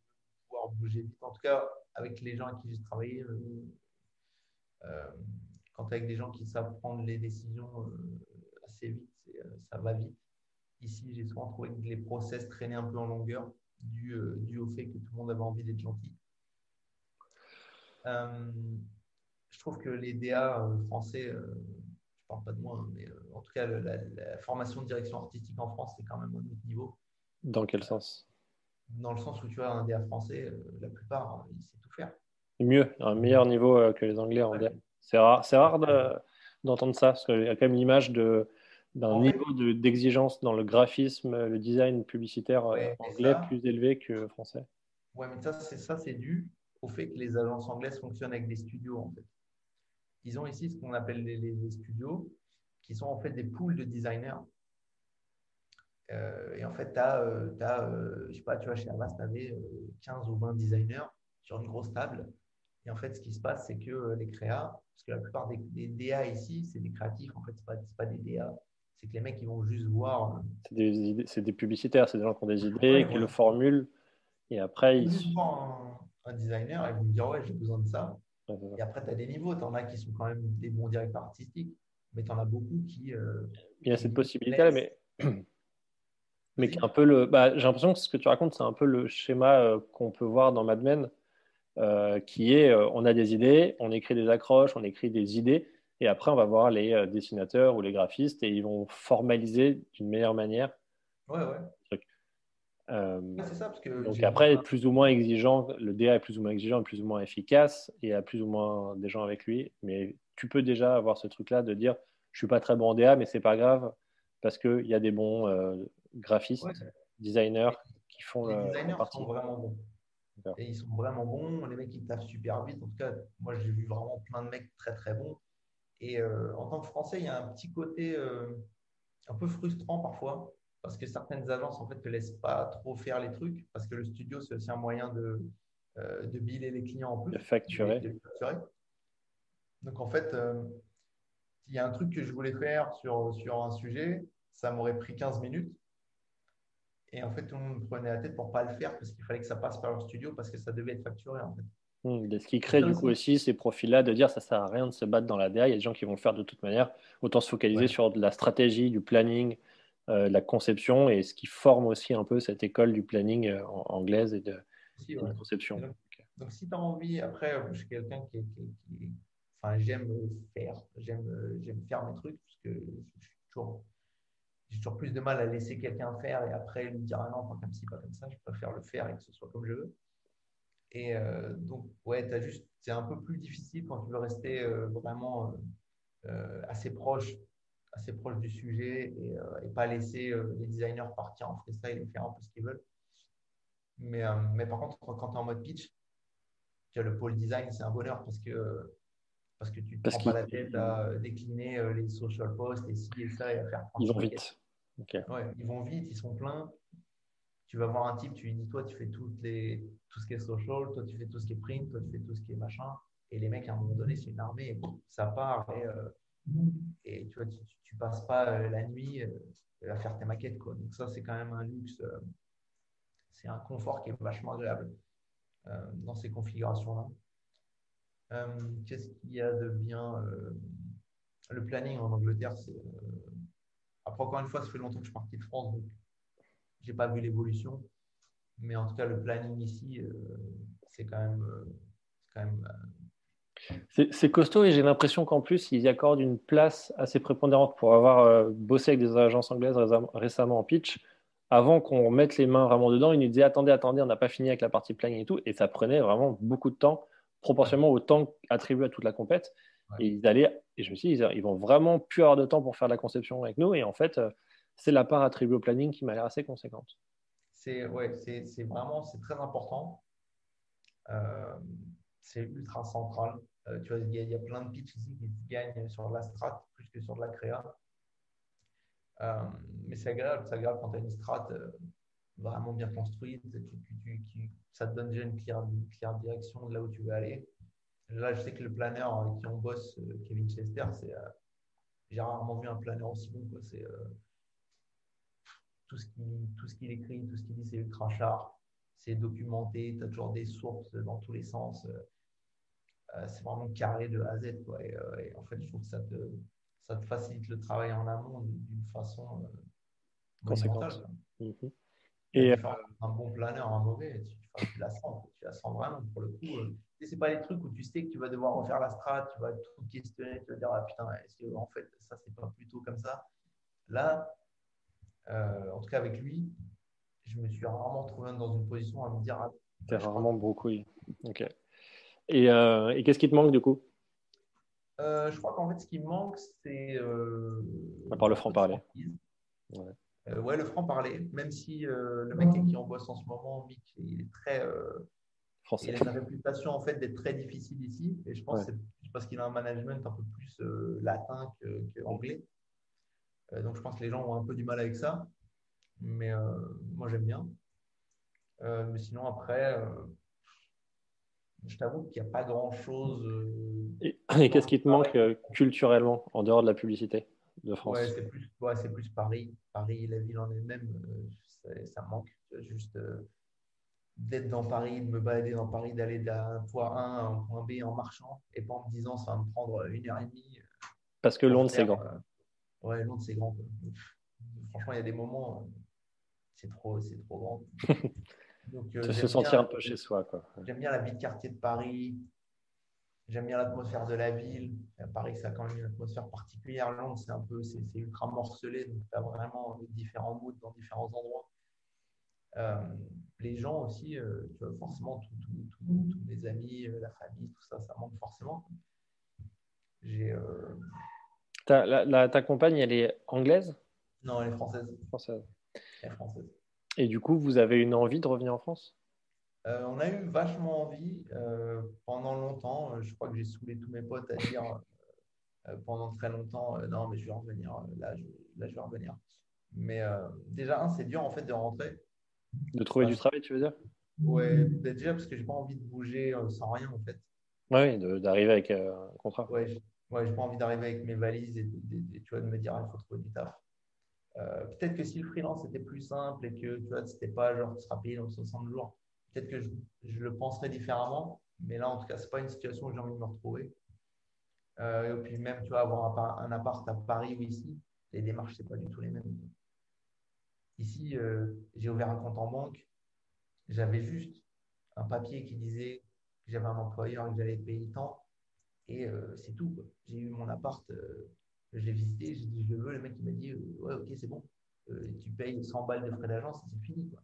pouvoir bouger vite, en tout cas avec les gens avec qui j'ai travaillé, euh, quand avec des gens qui savent prendre les décisions assez vite, ça va vite. Ici, j'ai souvent trouvé que les process traînaient un peu en longueur, dû, dû au fait que tout le monde avait envie d'être gentil je trouve que les DA euh, français, euh, je parle pas de moi, hein, mais euh, en tout cas, la, formation de direction artistique en France, c'est quand même un autre niveau. Dans quel sens? Dans le sens où tu as un DA français, la plupart, il sait tout faire. Mieux, un meilleur niveau que les Anglais en DA. C'est rare, c'est rare d'entendre ça, parce qu'il y a quand même l'image de, d'un niveau d'exigence dans le graphisme, le design publicitaire anglais plus élevé que français. Ouais, mais ça, c'est ça, c'est dû au fait que les agences anglaises fonctionnent avec des studios en fait. Ils ont ici ce qu'on appelle les, studios, qui sont en fait des pools de designers. Euh, et en fait, tu as, euh, euh, je sais pas, tu vois, chez Avast, tu avais 15 ou 20 designers sur une grosse table. Et en fait, ce qui se passe, c'est que les créas, parce que la plupart des, DA ici, c'est des créatifs, en fait, ce n'est pas, pas, des DA. C'est que les mecs, ils vont juste voir. C'est des, des, publicitaires, c'est des gens qui ont des idées, qui le formulent. Et après, ils. Ils un, un designer, ils vont me dire, ouais, j'ai besoin de ça. Et après, tu as des niveaux. Tu en as qui sont quand même des bons directeurs artistiques, mais tu en as beaucoup qui. Euh, Il y a cette possibilité, mais. (clears throat) mais un peu le. Bah, j'ai l'impression que ce que tu racontes, c'est un peu le schéma euh, qu'on peut voir dans Mad Men, euh, qui est on a des idées, on écrit des accroches, on écrit des idées, et après, on va voir les dessinateurs ou les graphistes, et ils vont formaliser d'une meilleure manière. Ouais, ouais. Euh, ça, parce que donc après, plus ou moins exigeant, le DA est plus ou moins exigeant, plus ou moins efficace, et a plus ou moins des gens avec lui. Mais tu peux déjà avoir ce truc-là de dire, je suis pas très bon en DA, mais c'est pas grave, parce qu'il y a des bons euh, graphistes, designers qui font les designers sont vraiment bons. Et ils sont vraiment bons. Les mecs, ils taffent super vite. En tout cas, moi, j'ai vu vraiment plein de mecs très, très bons. Et euh, en tant que Français, il y a un petit côté un peu frustrant parfois parce que certaines agences en fait te laissent pas trop faire les trucs parce que le studio c'est aussi un moyen de euh, de biller les clients en plus. De facturer. donc en fait euh, il y a un truc que je voulais faire sur sur un sujet. Ça m'aurait pris 15 minutes. Et en fait tout le monde me prenait la tête pour pas le faire parce qu'il fallait que ça passe par le studio parce que ça devait être facturé en fait hmm, ce qui crée du coup aussi ces profils-là de dire ça sert à rien de se battre dans la DA. Il y a des gens qui vont le faire de toute manière. Autant se focaliser sur de la stratégie, du planning, euh, la conception et ce qui forme aussi un peu cette école du planning euh, anglaise et de, conception. Donc, si tu as envie, après, je suis quelqu'un qui, enfin, j'aime faire, j'aime, j'aime faire mes trucs parce que toujours, j'ai toujours plus de mal à laisser quelqu'un faire et après lui dire ah non, pas comme ci, pas comme ça. Je préfère le faire et que ce soit comme je veux. Et euh, donc, ouais, as juste, c'est un peu plus difficile quand tu veux rester vraiment assez proche assez proche du sujet et, euh, pas laisser euh, les designers partir en freestyle et faire un peu ce qu'ils veulent. Mais, euh, mais par contre, quand tu es en mode pitch, tu as le pôle design, c'est un bonheur parce que, parce que tu ne prends pas la tête à décliner les social posts et ci et ça et à faire. Ils vont vite. Ouais, ils vont vite, ils sont pleins. Tu vas voir un type, tu lui dis, toi, tu fais toutes les, tout ce qui est social, toi, tu fais tout ce qui est print, toi, tu fais tout ce qui est machin. Et les mecs, à un moment donné, c'est une armée, ça part. Et, et tu vois, tu, passes pas euh, la nuit euh, à faire tes maquettes. Quoi. Donc ça, c'est quand même un luxe. Euh, c'est un confort qui est vachement agréable dans ces configurations-là. Qu'est-ce qu'il y a de bien Le planning en Angleterre, c'est. Après, encore une fois, ça fait longtemps que je suis parti de France, donc j'ai pas vu l'évolution. Mais en tout cas, le planning ici, c'est quand même, quand même c'est costaud et j'ai l'impression qu'en plus, ils y accordent une place assez prépondérante pour avoir euh, bossé avec des agences anglaises récemment en pitch. Avant qu'on mette les mains vraiment dedans, ils nous disaient attendez, attendez, on n'a pas fini avec la partie planning et tout. Et ça prenait vraiment beaucoup de temps, proportionnellement au temps attribué à toute la compète. Et ils allaient, et je me suis dit, ils vont vraiment plus avoir de temps pour faire la conception avec nous. Et en fait, euh, c'est la part attribuée au planning qui m'a l'air assez conséquente. C'est ouais, vraiment c'est très important. Euh, c'est ultra central. Euh, tu vois, il y, a plein de pitchs ici qui gagnent sur la strat plus que sur la créa. Euh, mais c'est agréable, c'est agréable quand tu as une strat vraiment bien construite. ça te donne déjà une claire, direction de là où tu veux aller. Là, je sais que le planeur qui on bosse, Kevin Chester, c'est j'ai rarement vu un planeur aussi bon. C'est tout ce qu'il écrit, tout ce qu'il dit, c'est ultra sharp, c'est documenté, tu as toujours des sources dans tous les sens. Euh, c'est vraiment carré de A à Z. Quoi. Euh, et, en fait, je trouve que ça te, ça te facilite le travail en amont d'une façon euh, conséquente. Mhm. Et un bon planeur, un mauvais, tu, la sens, tu la sens vraiment pour le coup. c'est pas les trucs où tu sais que tu vas devoir refaire la strat, tu vas tout questionner, tu vas dire ah putain, est-ce que en fait ça c'est pas plutôt comme ça? Là, en tout cas avec lui, je me suis rarement trouvé dans une position à me dire ah, T'es rarement beaucoup. Ok. Et, euh, et qu'est-ce qui te manque du coup? Euh, je crois qu'en fait, ce qui manque, c'est. Euh, à part le franc-parler. Ouais. Euh, ouais. le franc-parler. Même si le mec avec qui on bosse en ce moment, Mick, il est très. Français. Il a une réputation en fait d'être très difficile ici. Et je pense que c'est parce qu'il a un management un peu plus latin qu'anglais. Donc je pense que les gens ont un peu du mal avec ça. Mais moi, j'aime bien. mais sinon, après je t'avoue qu'il n'y a pas grand-chose. Euh, et, (clears throat) qu'est-ce qui te manque euh, culturellement en dehors de la publicité de France? Ouais, c'est plus, ouais, plus, Paris. Paris, la ville en elle-même, euh, ça manque. Juste d'être dans Paris, de me balader dans Paris, d'aller d'un point A à un point B en marchant et pas en me disant ça va me prendre une heure et demie. Parce que Londres, c'est grand. Ouais, Londres, c'est grand. Franchement, il y a des moments, c'est trop, trop grand. (laughs) Donc, euh, se sentir un peu chez soi. J'aime bien la vie de quartier de Paris. J'aime bien l'atmosphère de la ville. Paris, ça a quand même une atmosphère particulière. Londres, c'est un peu, c'est ultra morcelé. Donc, tu as vraiment différents moods dans différents endroits. Euh, les gens aussi, euh, tu vois, forcément, tous mes amis, la famille, tout ça, ça manque forcément. J'ai. Ta, ta compagne, elle est anglaise? Non, elle est française. Française. Elle est française. Et du coup, vous avez une envie de revenir en France? Euh, On a eu vachement envie euh, pendant longtemps. Euh, je crois que j'ai saoulé tous mes potes à dire pendant très longtemps non, mais je vais revenir. Là, je, là, je vais revenir. Mais déjà, un, c'est dur en fait de rentrer. De trouver du travail, tu veux dire? Ouais, déjà parce que j'ai pas envie de bouger sans rien en fait. Oui, d'arriver avec un contrat. Ouais, j'ai ouais, pas envie d'arriver avec mes valises et de, tu vois, de me dire il faut trouver du taf. Euh, peut-être que si le freelance était plus simple et que tu vois, c'était pas genre tu seras payé dans 60 jours, peut-être que je, le penserais différemment. Mais là, en tout cas, c'est pas une situation où j'ai envie de me retrouver. Euh, et puis même, tu vois, avoir un, appart à Paris ou ici, les démarches, c'est pas du tout les mêmes. Ici, euh, j'ai ouvert un compte en banque. J'avais juste un papier qui disait que j'avais un employeur et que j'allais payer tant. Et c'est tout. J'ai eu mon appart je l'ai visité, j'ai dit je le veux. Le mec il m'a dit euh, ouais, ok, c'est bon. Euh, tu payes 100 balles de frais d'agence et c'est fini. Quoi.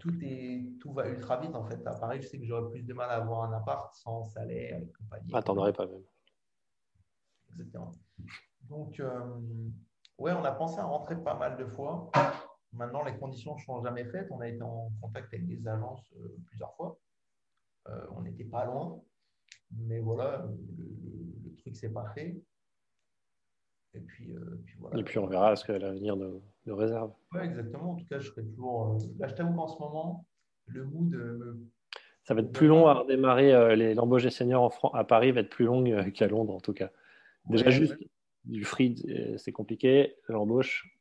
Tout, est, tout va ultra vite en fait. À Paris, je sais que j'aurais plus de mal à avoir un appart sans salaire et compagnie. Ah, t'en aurais pas même. Exactement. Donc, euh, ouais, on a pensé à rentrer pas mal de fois. Maintenant, les conditions ne sont jamais faites. On a été en contact avec des agences plusieurs fois. on n'était pas loin. Mais voilà, le, le truc s'est pas fait. Et puis, euh, puis voilà. Et puis on verra ce que l'avenir nous, réserve. Oui, exactement. En tout cas, je serai toujours. Euh, là, je t'avoue qu'en ce moment, le mood. Euh, ça va être plus long à redémarrer. L'embauche des seniors en à Paris va être plus longue qu'à Londres, en tout cas. Déjà, juste du free, c'est compliqué. L'embauche.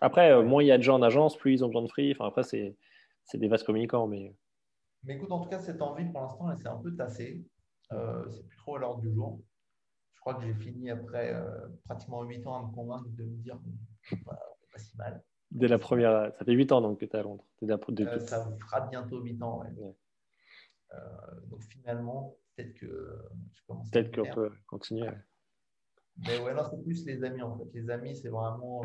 Après, moins il y a de gens en agence, plus ils ont besoin de free. Enfin, après, c'est des vases communicants. Mais... mais écoute, en tout cas, cette envie, pour l'instant, elle s'est un peu tassée. C'est plus trop à l'ordre du jour je crois que j'ai fini après euh, pratiquement 8 ans à me convaincre de me dire bah, pas si mal. Dès la première, ça fait 8 ans donc que tu es à Londres. Euh, ça fera bientôt 8 ans. Euh, donc finalement, peut-être que je commence Peut-être qu'on peut continuer. Mais ouais, c'est plus les amis en fait. Les amis, c'est vraiment,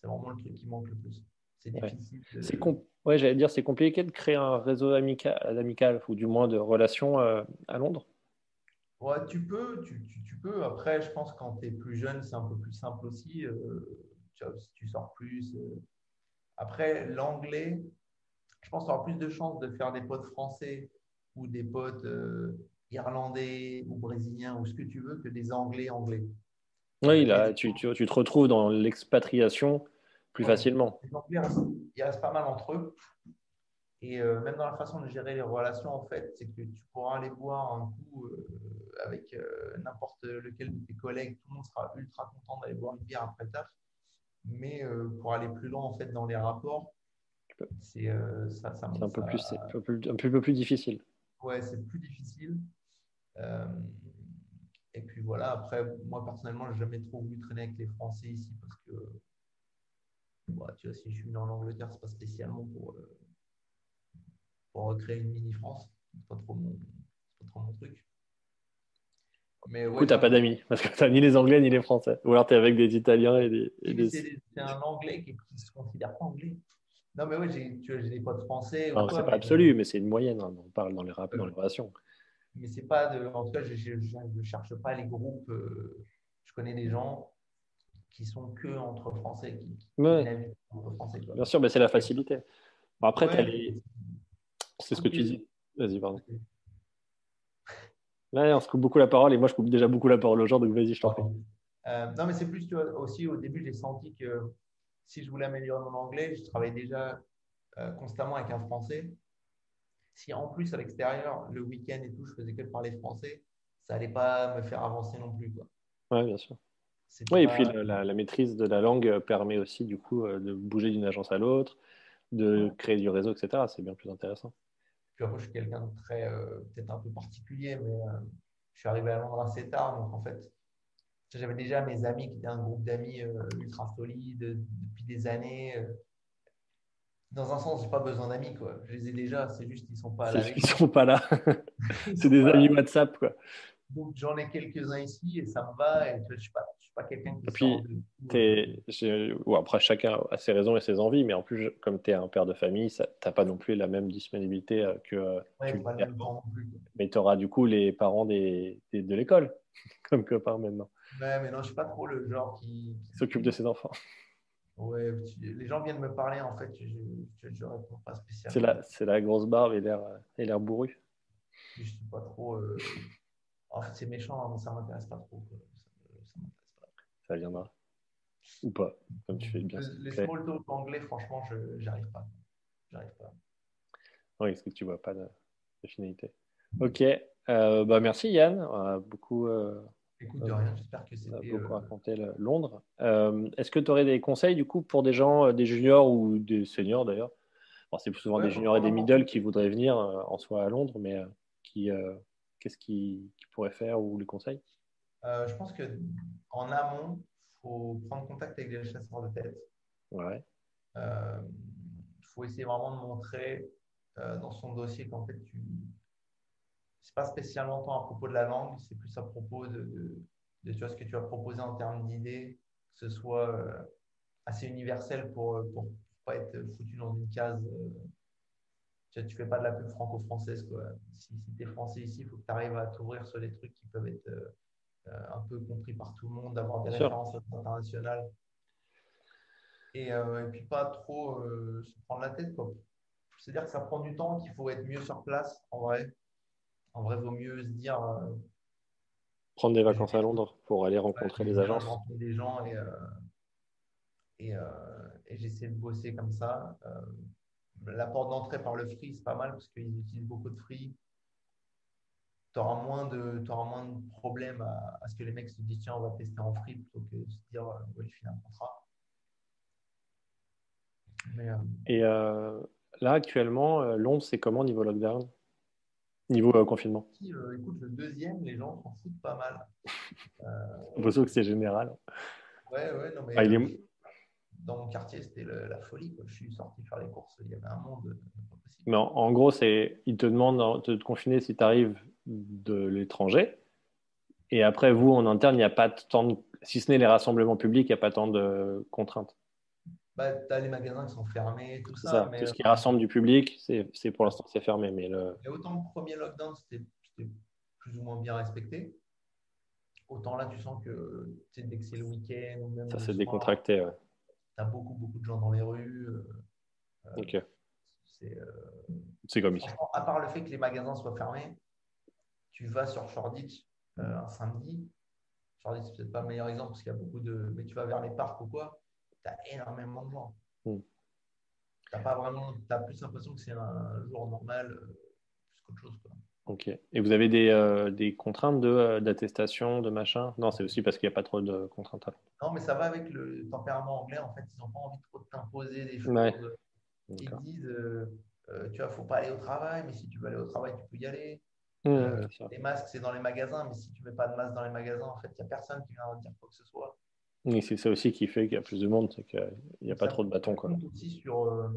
c'est vraiment le truc qui manque le plus. C'est difficile. C'est ouais, j'allais dire, c'est compliqué de créer un réseau amical, amical ou du moins de relations à Londres. Ouais, tu peux, tu, tu, peux. Après, je pense que quand tu es plus jeune, c'est un peu plus simple aussi. Euh, tu, tu, sors plus. Euh. Après, l'anglais, je pense que tu auras plus de chances de faire des potes français ou des potes euh, irlandais ou brésiliens ou ce que tu veux que des anglais anglais. Oui, là, tu, tu, tu te retrouves dans l'expatriation plus facilement. Il reste pas mal entre eux. Et même dans la façon de gérer les relations, en fait, c'est que tu pourras aller boire un coup avec euh, n'importe lequel de tes collègues, tout le monde sera ultra content d'aller boire une bière après taf. Mais euh, pour aller plus loin en fait dans les rapports, c'est euh, ça, ça, un, peu plus, un, peu plus, un peu plus difficile. Ouais, c'est plus difficile. et puis voilà, après, moi personnellement, je n'ai jamais trop voulu traîner avec les Français ici parce que, bah, tu vois, si je suis venu en Angleterre, ce n'est pas spécialement pour, pour recréer une mini-France. Ce n'est pas, trop mon, pas trop mon truc. Mais du coup, tu n'as pas d'amis, parce que tu n'as ni les Anglais ni les Français. Ou alors tu es avec des Italiens et des. C'est un Anglais qui ne se considère pas anglais. Non, mais oui, j'ai des potes français. C'est pas absolu, mais c'est une moyenne. Hein. On parle dans les, dans les relations. mais c'est pas de. En tout cas, je ne cherche pas les groupes. Euh, je connais des gens qui sont que entre Français, qui, entre Français. Bien sûr, mais c'est la facilité. Bon, après, c'est ce que tu dis. Vas-y, pardon. Là, on se coupe beaucoup la parole et moi, je coupe déjà beaucoup la parole aux gens, donc vas-y, je t'en prie. Euh, non, mais c'est plus tu vois, aussi au début, j'ai senti que si je voulais améliorer mon anglais, je travaillais déjà euh, constamment avec un Français. Si en plus à l'extérieur, le week-end et tout, je faisais que parler français, ça allait pas me faire avancer non plus. Quoi. Ouais, bien sûr. Oui, et puis la, maîtrise de la langue permet aussi du coup euh, de bouger d'une agence à l'autre, de créer du réseau, etc. C'est bien plus intéressant. Puis après, je suis quelqu'un de très, euh, peut-être un peu particulier, mais je suis arrivé à Londres assez tard, donc en fait, j'avais déjà mes amis qui étaient un groupe d'amis ultra solide depuis des années dans un sens, j'ai pas besoin d'amis, quoi. Je les ai déjà, c'est juste qu'ils sont pas là. Ils sont pas là. (laughs) c'est des amis WhatsApp, quoi. Donc j'en ai quelques-uns ici et ça me va. Et je suis pas, suis pas quelqu'un qui. Et puis, après chacun a ses raisons et ses envies, mais en plus, comme tu es un père de famille, tu n'as pas non plus la même disponibilité euh, que. Euh, pas. Mais tu auras du coup les parents des, de l'école (laughs) comme copains maintenant. Ouais, mais non, je suis pas trop le genre qui, qui s'occupe de ses enfants. (laughs) Ouais, les gens viennent me parler, en fait, je ne réponds pas spécialement. C'est la, c'est la grosse barbe et l'air, bourru. Je ne suis pas trop. Euh, en fait, c'est méchant, mais ça ne m'intéresse pas trop. Ça. Ça viendra. Ou pas, comme tu fais bien. Les, small talk anglais, franchement, je n'arrive pas. J'arrive pas. Oui, est-ce que tu vois pas de, finalité Ok. Euh, bah, merci Yann. On a beaucoup. Euh, Écoute, de rien, j'espère que c'était. beaucoup euh, raconté Londres. Est-ce que tu aurais des conseils du coup pour des gens, des juniors ou des seniors d'ailleurs? C'est plus souvent des juniors et des middle qui voudraient venir en soi à Londres, mais qui, qu'est-ce qu'ils pourraient faire ou les conseils? Je pense qu'en amont, il faut prendre contact avec les chasseurs de tête. Ouais. Il faut essayer vraiment de montrer dans son dossier qu'en fait, tu c'est pas spécialement tant à propos de la langue, c'est plus à propos de, de, tu vois, ce que tu as proposé en termes d'idées, que ce soit euh, assez universel pour ne pas être foutu dans une case. Euh, tu ne fais pas de la pub franco-française. Si, si tu es français ici, il faut que tu arrives à t'ouvrir sur des trucs qui peuvent être euh, un peu compris par tout le monde, d'avoir des références internationales. Et, et, puis pas trop se prendre la tête. C'est-à-dire que ça prend du temps, qu'il faut être mieux sur place en vrai en vrai, vaut mieux se dire. Euh, Prendre des vacances à Londres pour aller rencontrer les agences. Rencontrer des gens et, euh, euh, et, j'essaie de bosser comme ça. la porte d'entrée par le free, c'est pas mal parce qu'ils utilisent beaucoup de free. Tu auras moins de, auras moins de problèmes à, ce que les mecs se disent tiens, on va tester en free plutôt que de se dire ouais, je finis un contrat. et là, actuellement, Londres, c'est comment niveau lockdown? Niveau euh, confinement? Euh, Écoute, le deuxième, les gens s'en foutent pas mal. (laughs) Euh... On que c'est général. Ouais, ouais, non, mais ah, dans mon quartier, c'était la folie. Je suis sorti faire les courses, il y avait un monde pas. Mais en, gros, c'est ils te demandent de te confiner si tu arrives de l'étranger. Et après, vous, en interne, il n'y a pas tant de. Si ce n'est les rassemblements publics, il n'y a pas tant de contraintes bah, tu as les magasins qui sont fermés, tout ça. tout ce qui rassemble du public, c'est pour l'instant c'est fermé. Mais le... Et autant le premier lockdown, c'était plus ou moins bien respecté. Autant là, tu sens que dès que c'est le week-end. Ça s'est décontracté, ouais. Tu as beaucoup, beaucoup de gens dans les rues. Euh, euh, ok. Euh, c'est comme ici. À part le fait que les magasins soient fermés, tu vas sur Shoreditch un samedi. Shoreditch, c'est peut-être pas le meilleur exemple parce qu'il y a beaucoup de. Mais tu vas vers les parcs ou quoi tu as énormément de gens. Mm. Tu pas vraiment, as plus l'impression que c'est un jour normal euh, plus qu'autre chose. Quoi. Ok. Et vous avez des, euh, des contraintes de, euh, d'attestation, de machin? Non, c'est aussi parce qu'il n'y a pas trop de contraintes. Non, mais ça va avec le tempérament anglais. En fait, ils n'ont pas envie trop de t'imposer des choses. Ils disent, tu vois, faut pas aller au travail, mais si tu veux aller au travail, tu peux y aller. Mm, les masques, c'est dans les magasins, mais si tu ne mets pas de masque dans les magasins, en fait, il n'y a personne qui vient dire quoi que ce soit. Oui, c'est ça aussi qui fait qu'il y a plus de monde, c'est qu'il n'y a pas trop de bâtons. Quoi. aussi sur, euh,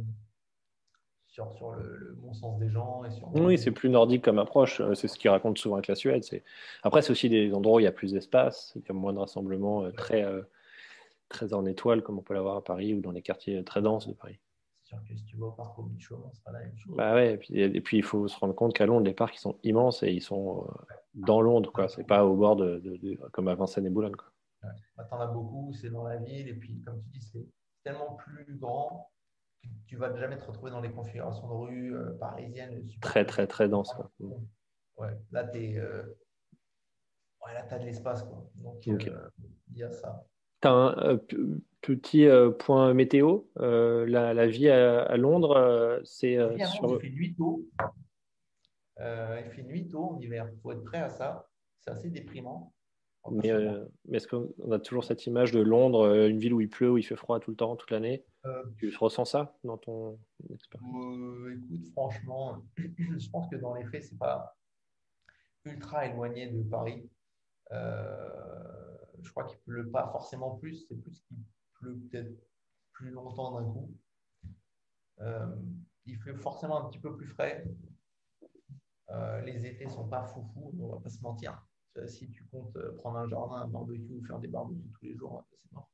sur, sur le, bon sens des gens. Et sur oui, c'est plus nordique comme approche. Euh, c'est ce qu'ils racontent souvent avec la Suède. Après, c'est aussi des endroits où il y a plus d'espace, il y a moins de rassemblements euh, très, très en étoile, comme on peut l'avoir à Paris ou dans les quartiers très denses de Paris. Sûr que si tu vas au parc au Chaumont, c'est pas la même chose. Bah ouais, et puis, et puis il faut se rendre compte qu'à Londres, les parcs ils sont immenses et ils sont euh, dans Londres, quoi. C'est pas au bord de, de- de- comme à Vincennes et Boulogne, quoi. Ouais. Bah, T'en as beaucoup, c'est dans la ville, et puis comme tu dis, c'est tellement plus grand que tu vas jamais te retrouver dans les configurations de rue euh, parisiennes. Très, très, très dense, quoi. Ouais, là, tu Ouais, là, as de l'espace, quoi. Donc, euh, il y a ça. T'as un euh, petit euh, point météo. euh, la, la vie à, à Londres, c'est sur. Il fait nuit tôt. Il fait nuit tôt en hiver. Il faut être prêt à ça. C'est assez déprimant. Mais, euh, est-ce qu'on a toujours cette image de Londres, une ville où il pleut, où il fait froid tout le temps, toute l'année? Euh, Tu ressens ça dans ton expérience? Euh, écoute, franchement, (clears throat) je pense que dans les faits, c'est pas ultra éloigné de Paris. Je crois qu'il pleut pas forcément plus, c'est plus qu'il pleut peut-être plus longtemps d'un coup. Euh, il fait forcément un petit peu plus frais. Euh, les étés sont pas foufou, on va pas se mentir. Euh, Si tu comptes prendre un jardin, un barbecue, faire des barbecues tous les jours, c'est mort.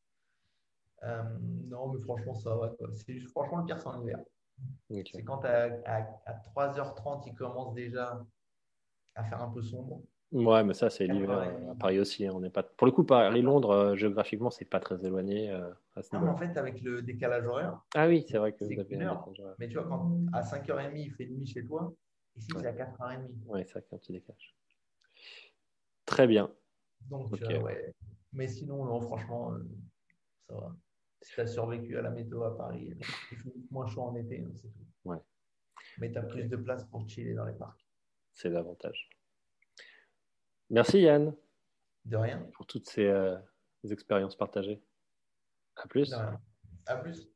Euh, non, mais franchement, ça va. quoi. C'est juste- franchement, le pire, c'est en hiver. C'est quand à, à, à 3h30, il commence déjà à faire un peu sombre. Ouais, mais ça, c'est Quatre l'hiver euh, à. Paris aussi. hein, on n'est pas... Pour le coup, Paris-Londres, euh, géographiquement, c'est pas très éloigné euh, à ce Non, mais en fait, avec le décalage horaire, Ah oui, c'est vrai que vous avez qu'une un heure. mais tu vois, quand à 5h30, il fait nuit chez toi, ici, c'est à 4h30. Ouais, c'est vrai qu'il y a un petit décalage. Très bien. Donc, Ok. euh, ouais. Mais sinon, non, franchement, euh, ça va. Si tu as survécu à la météo à Paris, il fait moins chaud en été, hein, c'est tout. Ouais. Mais tu as plus de place pour chiller dans les parcs. C'est l'avantage. Merci Yann De rien. pour toutes ces euh, expériences partagées. À plus. À plus.